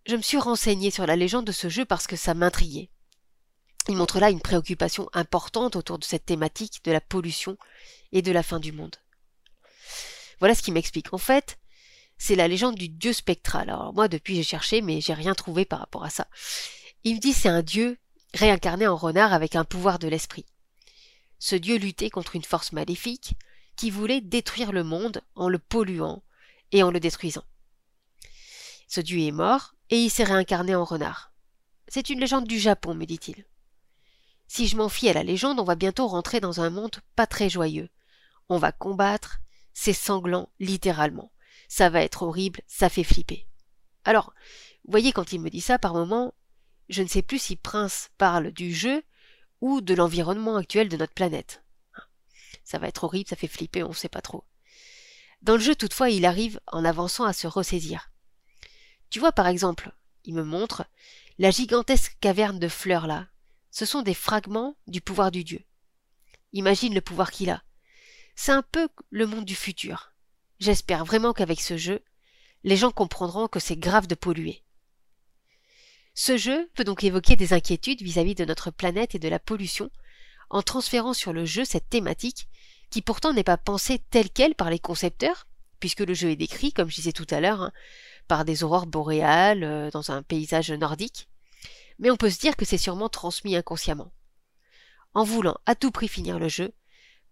je me suis renseigné sur la légende de ce jeu parce que ça m'intriguait. Il montre là une préoccupation importante autour de cette thématique de la pollution et de la fin du monde. Voilà ce qui m'explique. En fait, c'est la légende du dieu spectral. Alors moi, depuis, j'ai cherché, mais j'ai rien trouvé par rapport à ça. Il me dit c'est un dieu réincarné en renard avec un pouvoir de l'esprit. Ce dieu luttait contre une force maléfique qui voulait détruire le monde en le polluant et en le détruisant. Ce dieu est mort, et il s'est réincarné en renard. C'est une légende du Japon, me dit-il. Si je m'en fie à la légende, on va bientôt rentrer dans un monde pas très joyeux. On va combattre, c'est sanglant, littéralement. Ça va être horrible, ça fait flipper. Alors, vous voyez, quand il me dit ça, par moment, je ne sais plus si Prince parle du jeu ou de l'environnement actuel de notre planète. Ça va être horrible, ça fait flipper, on ne sait pas trop. Dans le jeu, toutefois, il arrive, en avançant, à se ressaisir. Tu vois par exemple, il me montre, la gigantesque caverne de fleurs là. Ce sont des fragments du pouvoir du dieu. Imagine le pouvoir qu'il a. C'est un peu le monde du futur. J'espère vraiment qu'avec ce jeu, les gens comprendront que c'est grave de polluer. Ce jeu peut donc évoquer des inquiétudes vis-à-vis de notre planète et de la pollution, en transférant sur le jeu cette thématique qui pourtant n'est pas pensée telle qu'elle par les concepteurs, puisque le jeu est décrit, comme je disais tout à l'heure, hein, par des aurores boréales euh, dans un paysage nordique, mais on peut se dire que c'est sûrement transmis inconsciemment. En voulant à tout prix finir le jeu,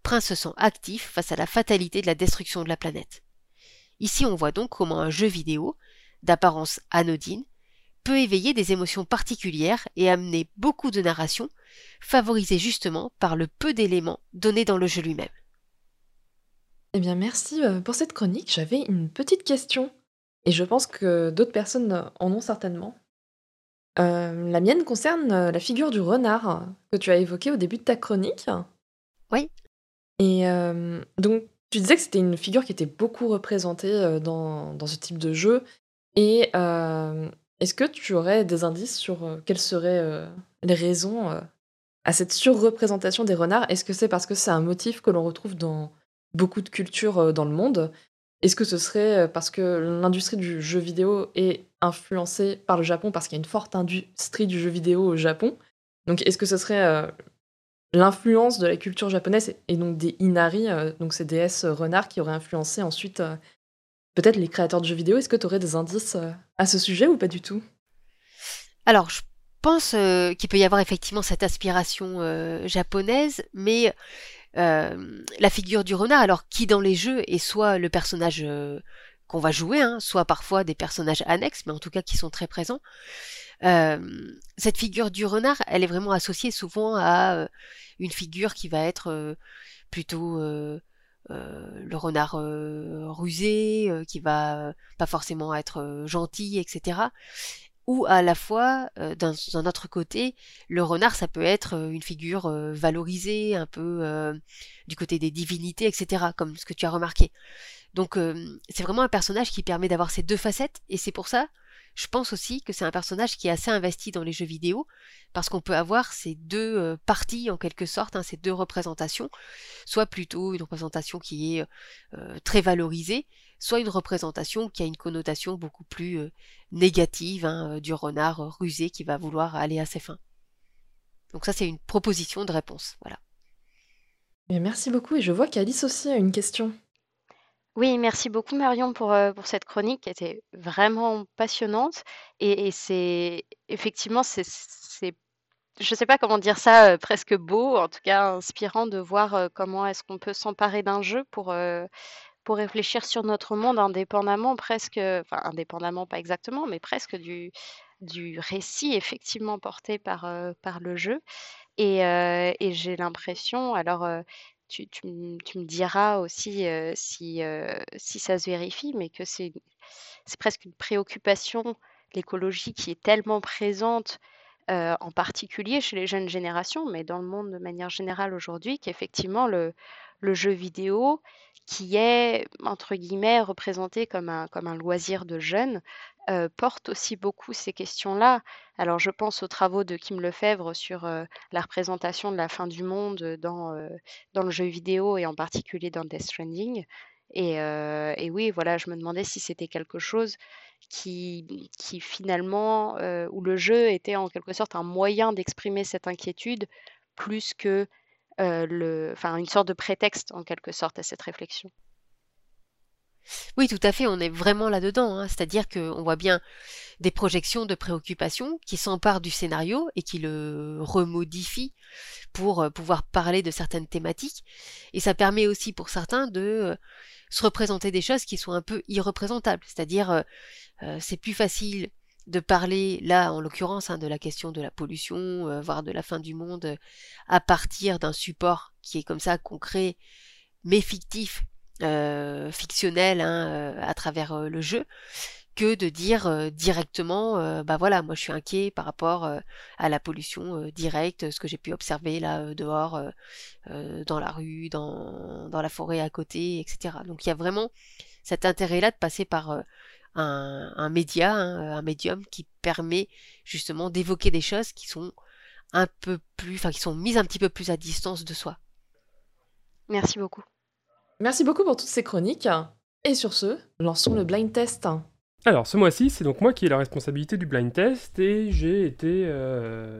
Prince se sent actif face à la fatalité de la destruction de la planète. Ici on voit donc comment un jeu vidéo, d'apparence anodine, peut éveiller des émotions particulières et amener beaucoup de narration, favorisée justement par le peu d'éléments donnés dans le jeu lui-même. Eh bien merci euh, pour cette chronique, j'avais une petite question. Et je pense que d'autres personnes en ont certainement. Euh, la mienne concerne euh, la figure du renard que tu as évoquée au début de ta chronique. Oui. Et euh, donc, tu disais que c'était une figure qui était beaucoup représentée dans, dans ce type de jeu. Et est-ce que tu aurais des indices sur quelles seraient les raisons à cette surreprésentation des renards? Est-ce que c'est parce que c'est un motif que l'on retrouve dans beaucoup de cultures dans le monde? Est-ce que ce serait euh, parce que l'industrie du jeu vidéo est influencée par le Japon, parce qu'il y a une forte industrie du jeu vidéo au Japon? Donc est-ce que ce serait euh, l'influence de la culture japonaise et donc des Inari, euh, donc ces déesses renards qui auraient influencé ensuite peut-être les créateurs de jeux vidéo. Est-ce que tu aurais des indices à ce sujet ou pas du tout? Alors, je pense qu'il peut y avoir effectivement cette aspiration japonaise, mais euh, la figure du renard, alors qui dans les jeux est soit le personnage euh, va jouer, hein, soit parfois des personnages annexes, mais en tout cas qui sont très présents. Euh, cette figure du renard, elle est vraiment associée souvent à une figure qui va être plutôt le renard rusé, qui va pas forcément être gentil, etc. Ou à la fois, d'un autre côté, le renard, ça peut être une figure valorisée, un peu du côté des divinités, etc., comme ce que tu as remarqué. Donc c'est vraiment un personnage qui permet d'avoir ces deux facettes, et c'est pour ça je pense aussi que c'est un personnage qui est assez investi dans les jeux vidéo, parce qu'on peut avoir ces deux euh, parties en quelque sorte, hein, ces deux représentations, soit plutôt une représentation qui est euh, très valorisée, soit une représentation qui a une connotation beaucoup plus euh, négative hein, du renard rusé qui va vouloir aller à ses fins. Donc ça c'est une proposition de réponse, voilà. merci beaucoup et je vois qu'Alice aussi a une question. Oui, merci beaucoup Marion pour, pour cette chronique qui était vraiment passionnante. Et c'est effectivement, c'est c'est je sais pas comment dire ça, presque beau, en tout cas inspirant de voir, comment est-ce qu'on peut s'emparer d'un jeu pour, pour réfléchir sur notre monde indépendamment presque, enfin indépendamment pas exactement, mais presque du du récit effectivement porté par, par le jeu. Et j'ai l'impression alors, tu, tu, me diras aussi si, si ça se vérifie, mais que c'est presque une préoccupation, l'écologie qui est tellement présente, en particulier chez les jeunes générations, mais dans le monde de manière générale aujourd'hui, qu'effectivement le, le jeu vidéo, qui est, entre guillemets, représenté comme un, comme un loisir de jeunes, euh, porte aussi beaucoup ces questions-là. Alors je pense aux travaux de Kim Lefebvre sur euh, la représentation de la fin du monde dans, euh, dans le jeu vidéo et en particulier dans Death Stranding. Et, et oui, voilà, je me demandais si c'était quelque chose qui, qui finalement, où le jeu était en quelque sorte un moyen d'exprimer cette inquiétude plus que enfin, une sorte de prétexte en quelque sorte à cette réflexion. Oui, tout à fait, on est vraiment là-dedans, hein. c'est-à-dire qu'on voit bien des projections de préoccupations qui s'emparent du scénario et qui le remodifient pour pouvoir parler de certaines thématiques. Et ça permet aussi pour certains de se représenter des choses qui sont un peu irreprésentables, c'est-à-dire c'est plus facile de parler, là en l'occurrence, hein, de la question de la pollution, euh, voire de la fin du monde, euh, à partir d'un support qui est comme ça concret, mais fictif, euh, fictionnel, hein, à travers le jeu, que de dire directement, bah voilà, moi je suis inquiet par rapport à la pollution directe, ce que j'ai pu observer là dehors, dans la rue, dans, dans la forêt à côté, etc. Donc il y a vraiment cet intérêt-là de passer par un, média, un médium qui permet justement d'évoquer des choses qui sont un peu plus, enfin qui sont mises un petit peu plus à distance de soi. Merci beaucoup. Merci beaucoup pour toutes ces chroniques. Et sur ce, lançons le blind test. Alors, ce mois-ci, c'est donc moi qui ai la responsabilité du blind test et j'ai été euh,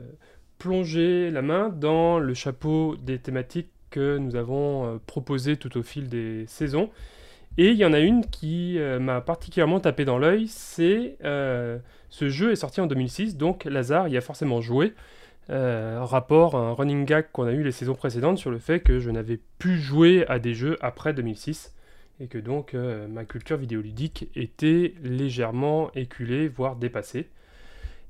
plongé la main dans le chapeau des thématiques que nous avons euh, proposées tout au fil des saisons. Et il y en a une qui euh, m'a particulièrement tapé dans l'œil, c'est euh, ce jeu est sorti en 2006, donc Lazare y a forcément joué. Euh, rapport à un running gag qu'on a eu les saisons précédentes sur le fait que je n'avais plus joué à des jeux après 2006 et que donc ma culture vidéoludique était légèrement éculée, voire dépassée.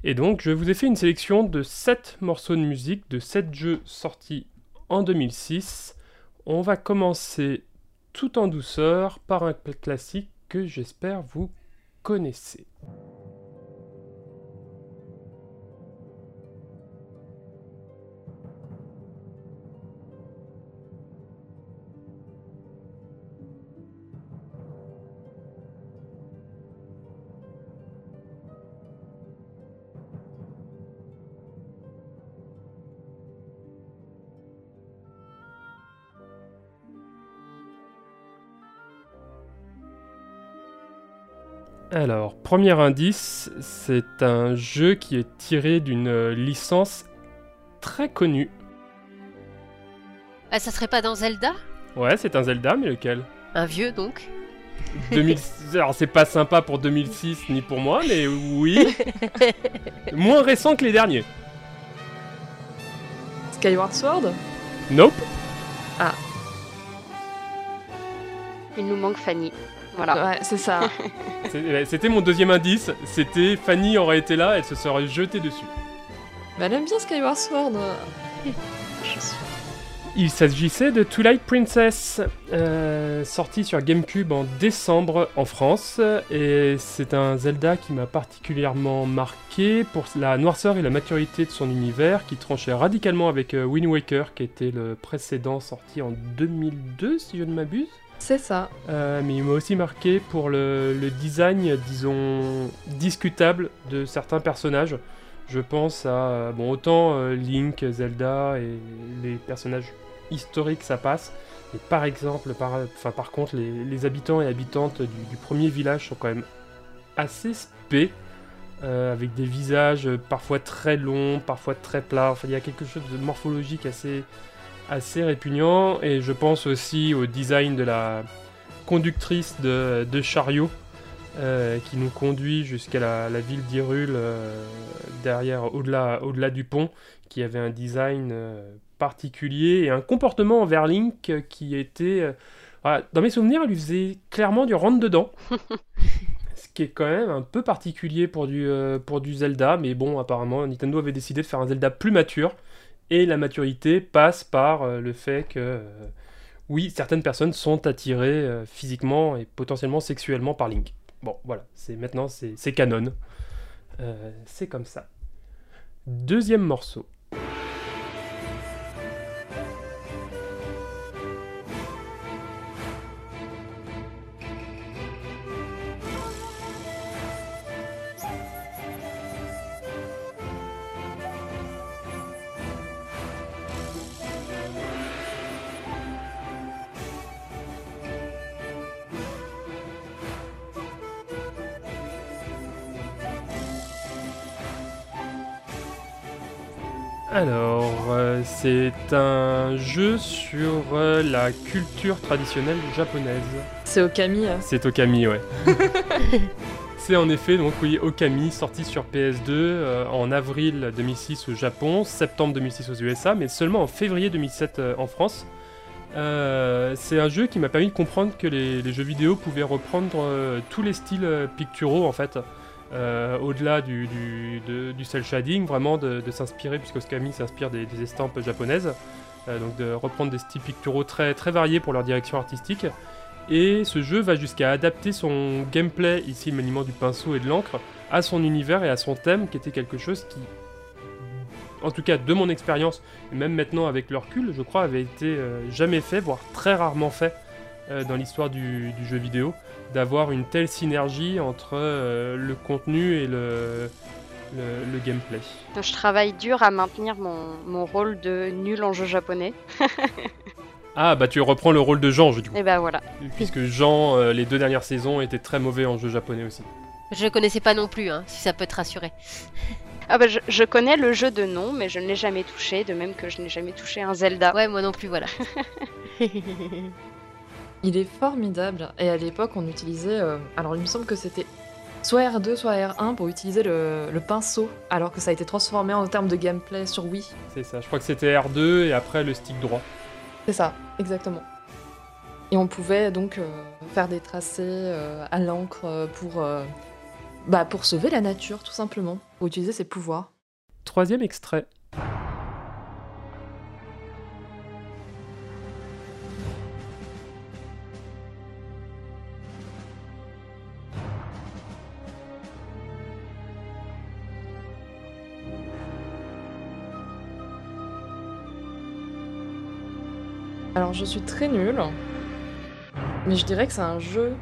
Et donc je vous ai fait une sélection de 7 morceaux de musique de 7 jeux sortis en 2006. On va commencer tout en douceur par un classique que j'espère vous connaissez. Alors, premier indice, c'est un jeu qui est tiré d'une licence très connue. Ah, ça serait pas dans Zelda? Ouais, c'est un Zelda, mais lequel? Un vieux donc 2000... Alors, c'est pas sympa pour 2006 ni pour moi, mais oui. Moins récent que les derniers. Skyward Sword? Nope. Ah. Il nous manque Fanny. Voilà. Ouais, c'est ça. C'était mon deuxième indice. C'était Fanny aurait été là, elle se serait jetée dessus. Bah, elle aime bien Skyward Sword. Il s'agissait de Twilight Princess, euh, sorti sur GameCube en décembre en France, et c'est un Zelda qui m'a particulièrement marqué pour la noirceur et la maturité de son univers, qui tranchait radicalement avec euh, Wind Waker, qui était le précédent sorti en 2002, si je ne m'abuse. C'est ça. Euh, mais il m'a aussi marqué pour le, design, disons, discutable de certains personnages. Je pense à, bon, autant euh, Link, Zelda et les personnages historiques, ça passe. Mais par exemple, par, contre, les, habitants et habitantes du, du premier village sont quand même assez spé, euh, avec des visages parfois très longs, parfois très plats. Enfin, il y a quelque chose de morphologique assez, assez répugnant. Et je pense aussi au design de la conductrice de, de chariot. euh, qui nous conduit jusqu'à la, la ville d'Hyrule, euh, derrière, au-delà, au-delà du pont, qui avait un design euh, particulier et un comportement envers Link qui était, euh, voilà, dans mes souvenirs, elle lui faisait clairement du rentre-dedans. Ce qui est quand même un peu particulier pour du, pour du Zelda, mais bon, apparemment, Nintendo avait décidé de faire un Zelda plus mature, et la maturité passe par euh, le fait que, euh, oui, certaines personnes sont attirées euh, physiquement et potentiellement sexuellement par Link. Bon, voilà, c'est maintenant, c'est canon. C'est comme ça. Deuxième morceau. Un jeu sur euh, la culture traditionnelle japonaise. C'est Okami. hein. C'est Okami, ouais. c'est en effet, donc oui, Okami, sorti sur PS2 euh, en avril 2006 au Japon, septembre 2006 aux USA, mais seulement en février 2007 euh, en France. C'est un jeu qui m'a permis de comprendre que les, les jeux vidéo pouvaient reprendre tous les styles picturaux en fait. Euh, au-delà du, cel shading, vraiment de, s'inspirer, puisque Okami s'inspire des, estampes japonaises, euh, donc de reprendre des styles picturaux très, variés pour leur direction artistique. Et ce jeu va jusqu'à adapter son gameplay, ici le maniement du pinceau et de l'encre, à son univers et à son thème, qui était quelque chose qui, en tout cas de mon expérience, et même maintenant avec le recul, je crois avait été euh, jamais fait, voire très rarement fait dans l'histoire du jeu vidéo, d'avoir une telle synergie entre euh, le contenu et le, le, le gameplay. Je travaille dur à maintenir mon, mon rôle de nul en jeu japonais. Ah bah tu reprends le rôle de Jean, je du coup. Et bah voilà. Puisque Jean, euh, les deux dernières saisons, était très mauvais en jeu japonais aussi. Je connaissais pas non plus, hein, si ça peut te rassurer. Ah bah je, je connais le jeu de nom, mais je ne l'ai jamais touché, de même que je n'ai jamais touché un Zelda. Ouais, moi non plus, voilà. Il est formidable. Et à l'époque, on utilisait. euh, alors, il me semble que c'était soit R2, soit R1 pour utiliser le, le pinceau, alors que ça a été transformé en termes de gameplay sur Wii. C'est ça, je crois que c'était R2 et après le stick droit. C'est ça, exactement. Et on pouvait donc euh, faire des tracés euh, à l'encre euh, pour, euh, bah, pour sauver la nature, tout simplement, pour utiliser ses pouvoirs. Troisième extrait. Alors, je suis très nulle, mais je dirais que c'est un jeu,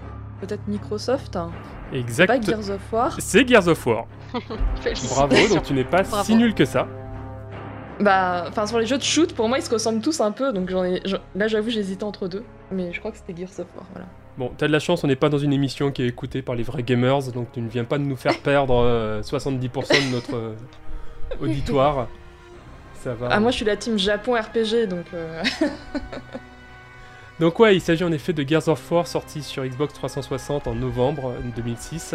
peut-être Microsoft. hein. Exact. Pas Gears of War. C'est Gears of War. Bravo, donc tu n'es pas Bravo. si nul que ça. Bah, enfin, sur les jeux de shoot, pour moi, ils se ressemblent tous un peu, donc j'en ai, je- là, j'avoue, j'hésitais entre deux, mais je crois que c'était Gears of War, voilà. Bon, t'as de la chance, on n'est pas dans une émission qui est écoutée par les vrais gamers, donc tu ne viens pas de nous faire perdre euh, 70% de notre euh, auditoire. Ça va. Ah, moi, je suis la team Japon RPG, donc. euh, Donc ouais, il s'agit en effet de Gears of War sorti sur Xbox 360 en novembre euh, 2006.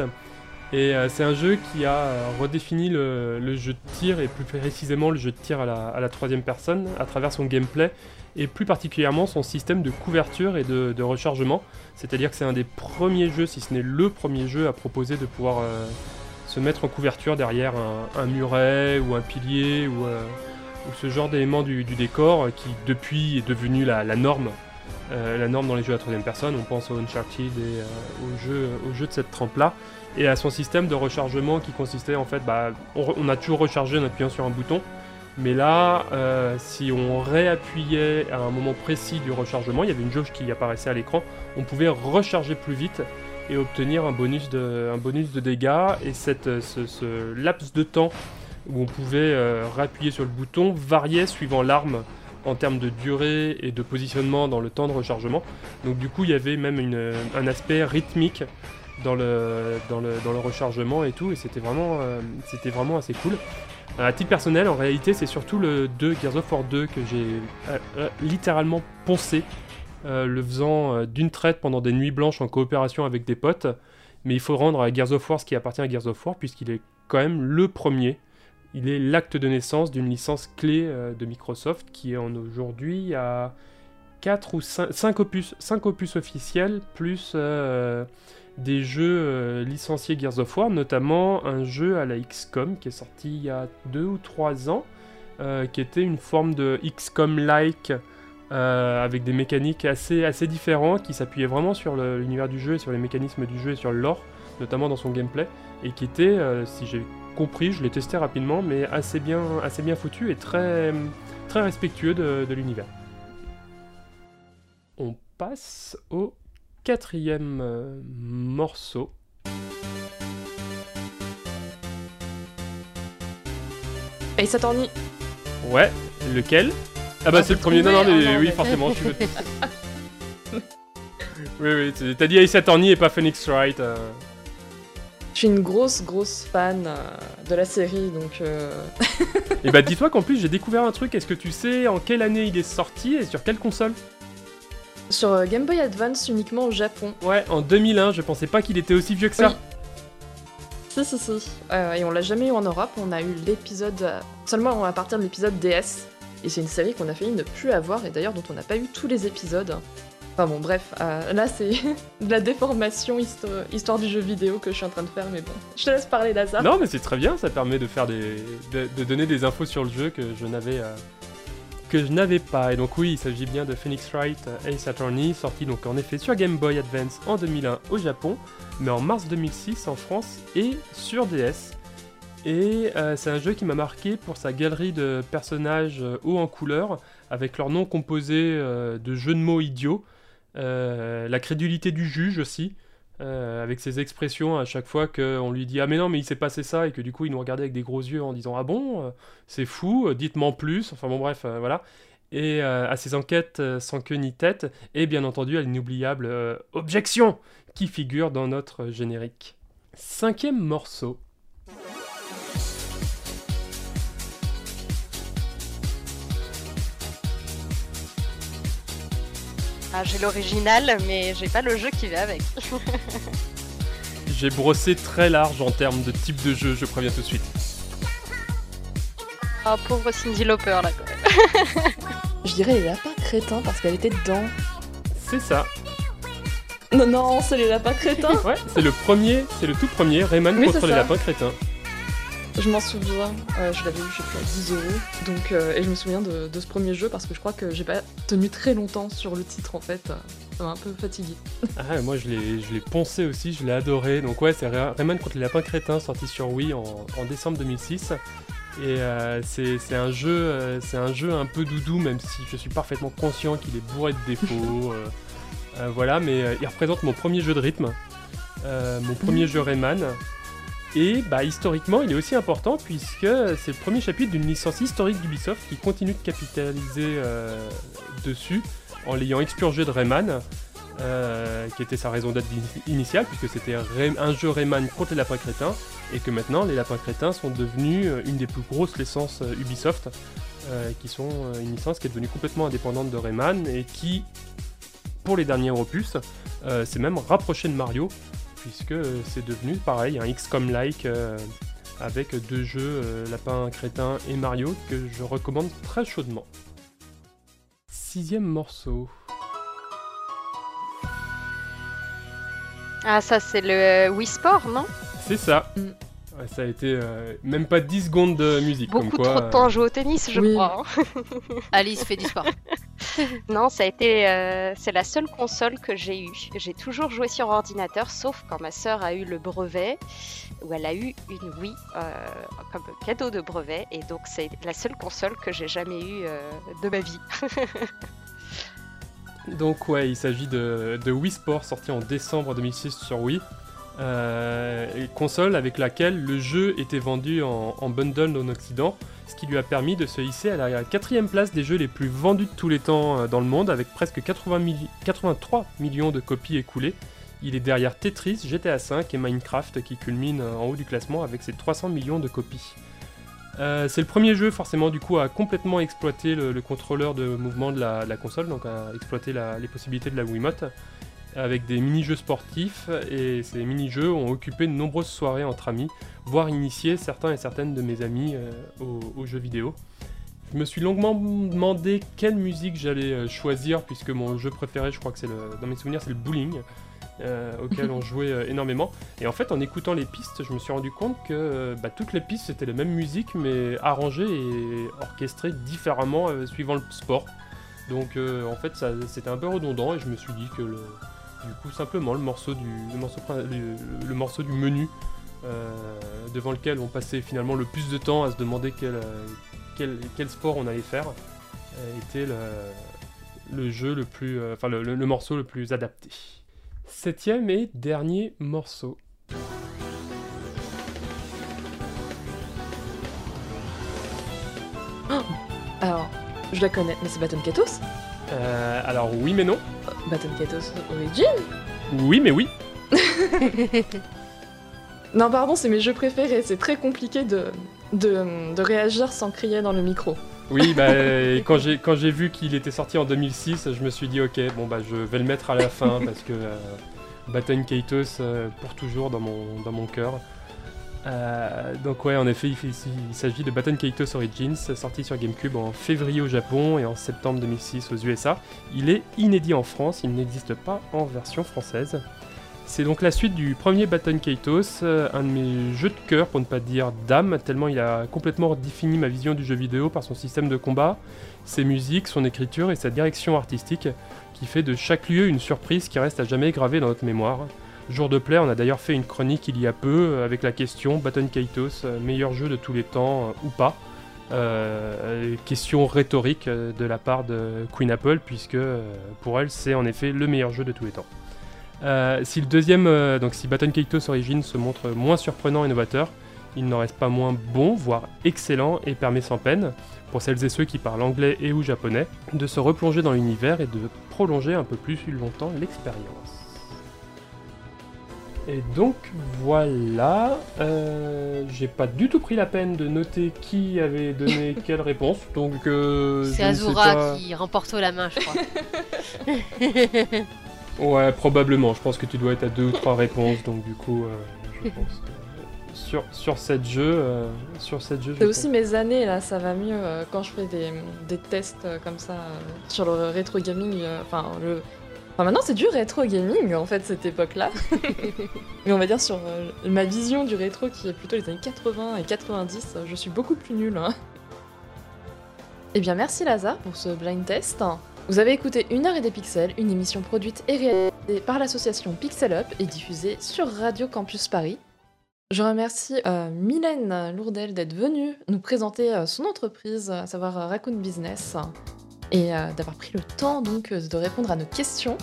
Et euh, c'est un jeu qui a euh, redéfini le, le jeu de tir, et plus précisément le jeu de tir à la, à la troisième personne, à travers son gameplay, et plus particulièrement son système de couverture et de, de rechargement. C'est-à-dire que c'est un des premiers jeux, si ce n'est le premier jeu, à proposer de pouvoir euh, se mettre en couverture derrière un, un muret ou un pilier ou, euh, ou ce genre d'élément du, décor euh, qui depuis est devenu la, norme. euh, la norme dans les jeux à troisième personne, on pense au Uncharted et euh, aux, aux jeux de cette trempe-là, et à son système de rechargement qui consistait en fait, bah, on, a toujours rechargé en appuyant sur un bouton, mais là, euh, si on réappuyait à un moment précis du rechargement, il y avait une jauge qui apparaissait à l'écran, on pouvait recharger plus vite et obtenir un bonus de, un bonus de dégâts. Et cette, ce, ce laps de temps où on pouvait euh, réappuyer sur le bouton variait suivant l'arme en termes de durée et de positionnement dans le temps de rechargement. Donc du coup, il y avait même une- un aspect rythmique dans le, rechargement et tout, et c'était vraiment, euh, c'était vraiment assez cool. À titre personnel, en réalité, c'est surtout le 2, Gears of War 2, que j'ai euh, euh, littéralement poncé, euh, le faisant euh, d'une traite pendant des nuits blanches en coopération avec des potes. Mais il faut rendre à Gears of War ce qui appartient à Gears of War, puisqu'il est quand même le premier. Il est l'acte de naissance d'une licence clé euh, de Microsoft qui est en aujourd'hui à 4 ou 5, opus, 5 opus officiels, plus euh, des jeux euh, licenciés Gears of War, notamment un jeu à la XCOM qui est sorti il y a 2 ou 3 ans, qui était une forme de XCOM-like avec des mécaniques assez, assez différentes qui s'appuyaient vraiment sur l'univers du jeu et sur les mécanismes du jeu et sur le lore, notamment dans son gameplay, et qui était, euh, si j'ai compris, je l'ai testé rapidement, mais assez bien, assez bien foutu et très, très respectueux de, de l'univers. On passe au quatrième euh, morceau. Ace Attorney. Ouais, lequel? Ah bah Ah, c'est le premier, non non mais non, oui forcément tu veux... oui oui, t'as dit Ace Attorney et pas Phoenix Wright. euh. Je suis une grosse, grosse fan euh, de la série, donc... euh, Et bah dis-toi qu'en plus j'ai découvert un truc, est-ce que tu sais en quelle année il est sorti et sur quelle console? Sur euh, Game Boy Advance uniquement au Japon. Ouais, en 2001, je pensais pas qu'il était aussi vieux que ça. Oui. Si, si, si. Euh, et on l'a jamais eu en Europe, on a eu l'épisode... seulement à partir de l'épisode DS. Et c'est une série qu'on a failli ne plus avoir, et d'ailleurs dont on n'a pas eu tous les épisodes. Enfin bon, bref, euh, là c'est de la déformation histo- histoire du jeu vidéo que je suis en train de faire, mais bon. Je te laisse parler, Lazare. Non mais c'est très bien, ça permet de faire des... de, donner des infos sur le jeu que je n'avais... euh, que je n'avais pas. Et donc oui, il s'agit bien de Phoenix Wright euh, Ace Attorney, sorti donc en effet sur Game Boy Advance en 2001 au Japon, mais en mars 2006 en France et sur DS. Et c'est un jeu qui m'a marqué pour sa galerie de personnages hauts en couleur, avec leurs noms composés euh, de jeux de mots idiots, la crédulité du juge aussi, euh, avec ses expressions à chaque fois qu'on lui dit Ah, mais non, mais il s'est passé ça, et que du coup il nous regardait avec des gros yeux en disant Ah bon, euh, c'est fou, euh, dites-moi plus, enfin bon, bref, euh, voilà. Et euh, à ses enquêtes euh, sans queue ni tête, et bien entendu à l'inoubliable euh, Objection qui figure dans notre générique. Cinquième morceau. Ah, j'ai l'original, mais j'ai pas le jeu qui va avec. J'ai brossé très large en termes de type de jeu, je préviens tout de suite. Oh, pauvre Cindy Lauper là quand même. Je dirais les lapins crétins parce qu'elle était dedans. C'est ça. Non, non, c'est les lapins crétins Ouais, c'est le premier, c'est le tout premier, Rayman Oui, contre les lapins crétins. Je m'en souviens, euh, je l'avais eu, je sais plus, à 10 euros. Donc, euh, et je me souviens de, de ce premier jeu parce que je crois que j'ai pas tenu très longtemps sur le titre en fait. euh, Ça m'a un peu fatigué. Ah, moi je l'ai, je l'ai poncé aussi, je l'ai adoré. Donc ouais, c'est Ray- Rayman contre les lapins crétins, sorti sur Wii en, en décembre 2006. Et euh, c'est, c'est un jeu, c'est un jeu un peu doudou, même si je suis parfaitement conscient qu'il est bourré de défauts. voilà, mais il représente mon premier jeu de rythme, mon premier jeu Rayman. Et bah, historiquement, il est aussi important puisque c'est le premier chapitre d'une licence historique d'Ubisoft qui continue de capitaliser euh, dessus en l'ayant expurgé de Rayman, euh, qui était sa raison d'être ini- initiale, puisque c'était un jeu Rayman contre les lapins crétins, et que maintenant les lapins crétins sont devenus euh, une des plus grosses licences Ubisoft, qui sont une licence qui est devenue complètement indépendante de Rayman, et qui, pour les derniers opus, s'est même rapproché de Mario, puisque c'est devenu pareil, un XCOM-like. euh, avec deux jeux, euh, Lapin Crétin et Mario, que je recommande très chaudement. Sixième morceau. Ah, ça c'est le Wii Sport, non? C'est ça. Ouais, ça a été euh, même pas 10 secondes de musique. Beaucoup comme quoi, trop de temps à jouer au tennis, je Oui. crois. hein. Alice fait du sport. Non, ça a été, euh, c'est la seule console que j'ai eue. J'ai toujours joué sur ordinateur, sauf quand ma sœur a eu le brevet, où elle a eu une Wii euh, comme cadeau de brevet, et donc c'est la seule console que j'ai jamais eue euh, de ma vie. Donc ouais, il s'agit de, de Wii Sport sorti en décembre 2006 sur Wii. Euh, console avec laquelle le jeu était vendu en, bundle en Occident, ce qui lui a permis de se hisser à la quatrième place des jeux les plus vendus de tous les temps euh, dans le monde, avec presque 80 milli- 83 millions de copies écoulées. Il est derrière Tetris, GTA V et Minecraft qui culminent en haut du classement avec ses 300 millions de copies. Euh, c'est le premier jeu forcément du coup à complètement exploiter le, le contrôleur de mouvement de la, console, donc à exploiter les possibilités de la Wiimote, avec des mini-jeux sportifs, et ces mini-jeux ont occupé de nombreuses soirées entre amis, voire initié certains et certaines de mes amis euh, aux, aux jeux vidéo. Je me suis longuement demandé quelle musique j'allais euh, choisir, puisque mon jeu préféré, je crois que c'est le, dans mes souvenirs, c'est le bowling, euh, auquel on jouait énormément. Et en fait, en écoutant les pistes, je me suis rendu compte que bah, toutes les pistes c'était la même musique, mais arrangée et orchestrée différemment euh, suivant le sport. Donc en fait, ça- c'était un peu redondant et je me suis dit que le, du coup simplement le morceau du, le morceau, le, morceau du menu euh, devant lequel on passait finalement le plus de temps à se demander quel, euh, quel, quel sport on allait faire euh, était le, le jeu le plus, enfin le, le- morceau le plus adapté. Septième et dernier morceau. Alors, je la connais, mais c'est Baton Katos? Euh, alors oui mais non. Baton Katos Origin Oui mais oui. Non, pardon, c'est mes jeux préférés. C'est très compliqué de, de, de réagir sans crier dans le micro. Oui, bah, et quand j'ai quand j'ai vu qu'il était sorti en 2006, je me suis dit ok, bon bah je vais le mettre à la fin parce que euh, Baton Kaitos euh, pour toujours dans mon dans mon cœur. Euh, donc ouais, en effet, il, s'agit de Baton Kaitos Origins, sorti sur GameCube en février au Japon et en septembre 2006 aux USA. Il est inédit en France, il n'existe pas en version française. C'est donc la suite du premier Baton Kaitos, euh, un de mes jeux de cœur pour ne pas dire d'âme, tellement il a complètement redéfini ma vision du jeu vidéo par son système de combat, ses musiques, son écriture et sa direction artistique, qui fait de chaque lieu une surprise qui reste à jamais gravée dans notre mémoire. Jour de Play, on a d'ailleurs fait une chronique il y a peu euh, avec la question Baton Kaitos, euh, meilleur jeu de tous les temps euh, ou pas Question rhétorique de la part de Queen Apple, puisque pour elle c'est en effet le meilleur jeu de tous les temps. Si le deuxième, donc si Baton Kaitos Origins se montre moins surprenant et novateur, il n'en reste pas moins bon, voire excellent, et permet sans peine, pour celles et ceux qui parlent anglais et ou japonais, de se replonger dans l'univers et de prolonger un peu plus longtemps l'expérience. Et donc voilà, euh, j'ai pas du tout pris la peine de noter qui avait donné quelle réponse, donc euh, C'est Azura pas- qui remporte la main, je crois. Ouais, probablement. Je pense que tu dois être à deux ou trois réponses, donc du coup, euh, je pense que sur sur cette jeu, euh, sur cette jeu. je C'est pense- aussi mes années là, ça va mieux euh, quand je fais des, des tests euh, comme ça euh, sur le rétro gaming. euh, Enfin, le. Enfin, maintenant c'est du rétro gaming en fait cette époque-là. Mais on va dire sur euh, ma vision du rétro qui est plutôt les années 80 et 90, euh, je suis beaucoup plus nulle. hein. Eh bien merci Lazare pour ce blind test. Vous avez écouté Une heure et des pixels, une émission produite et réalisée par l'association Pixel Up et diffusée sur Radio Campus Paris. Je remercie euh, Mylène Lourdel d'être venue nous présenter euh, son entreprise, à savoir Raccoon Business, et euh, d'avoir pris le temps donc euh, de répondre à nos questions.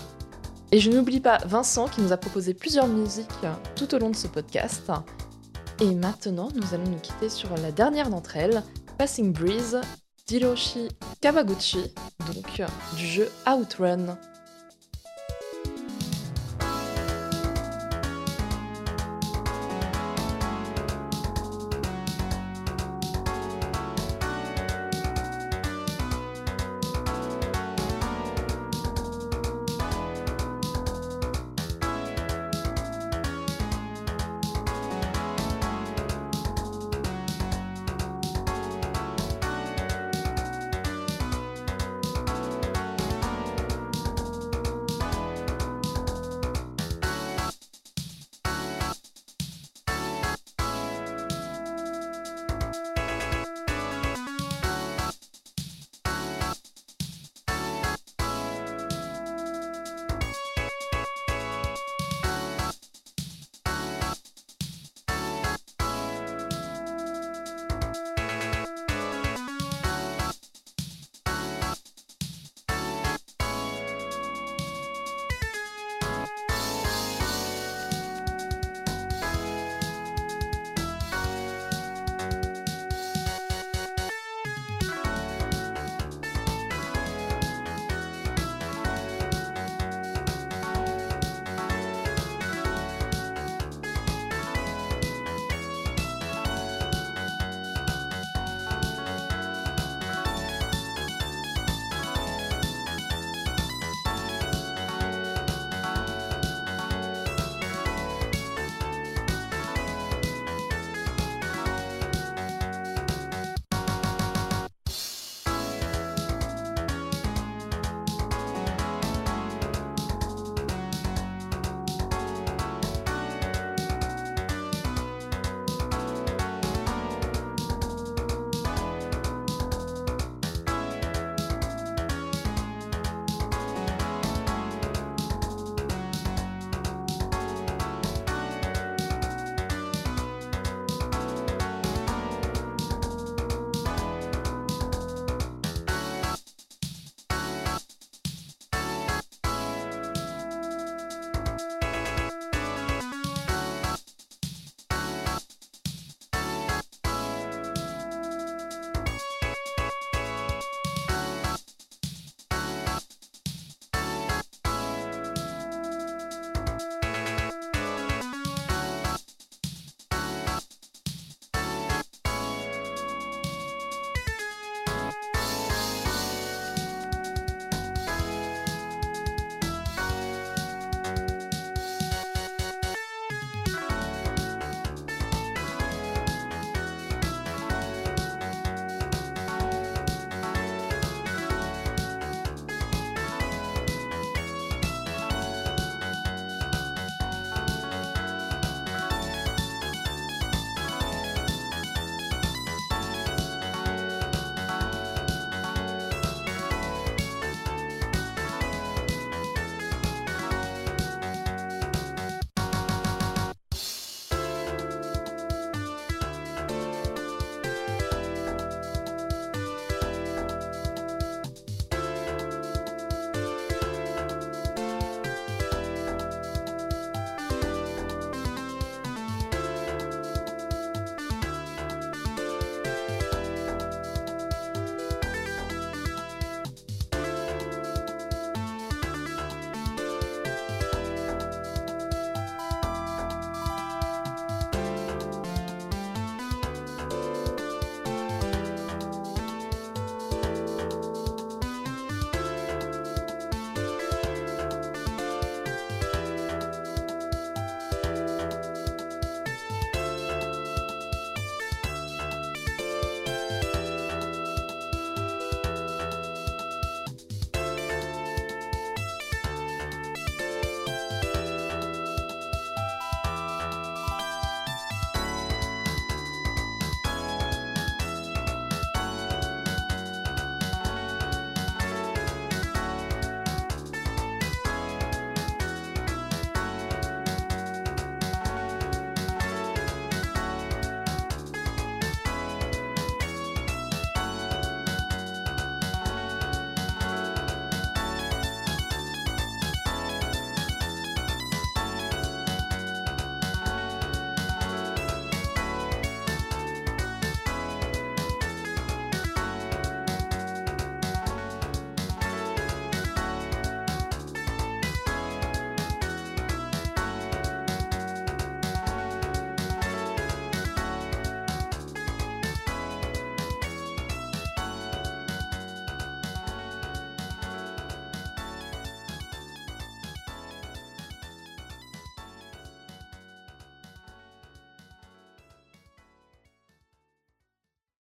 Et je n'oublie pas Vincent qui nous a proposé plusieurs musiques euh, tout au long de ce podcast. Et maintenant, nous allons nous quitter sur la dernière d'entre elles, Passing Breeze d'Hiroshi Kawaguchi, donc du jeu Outrun.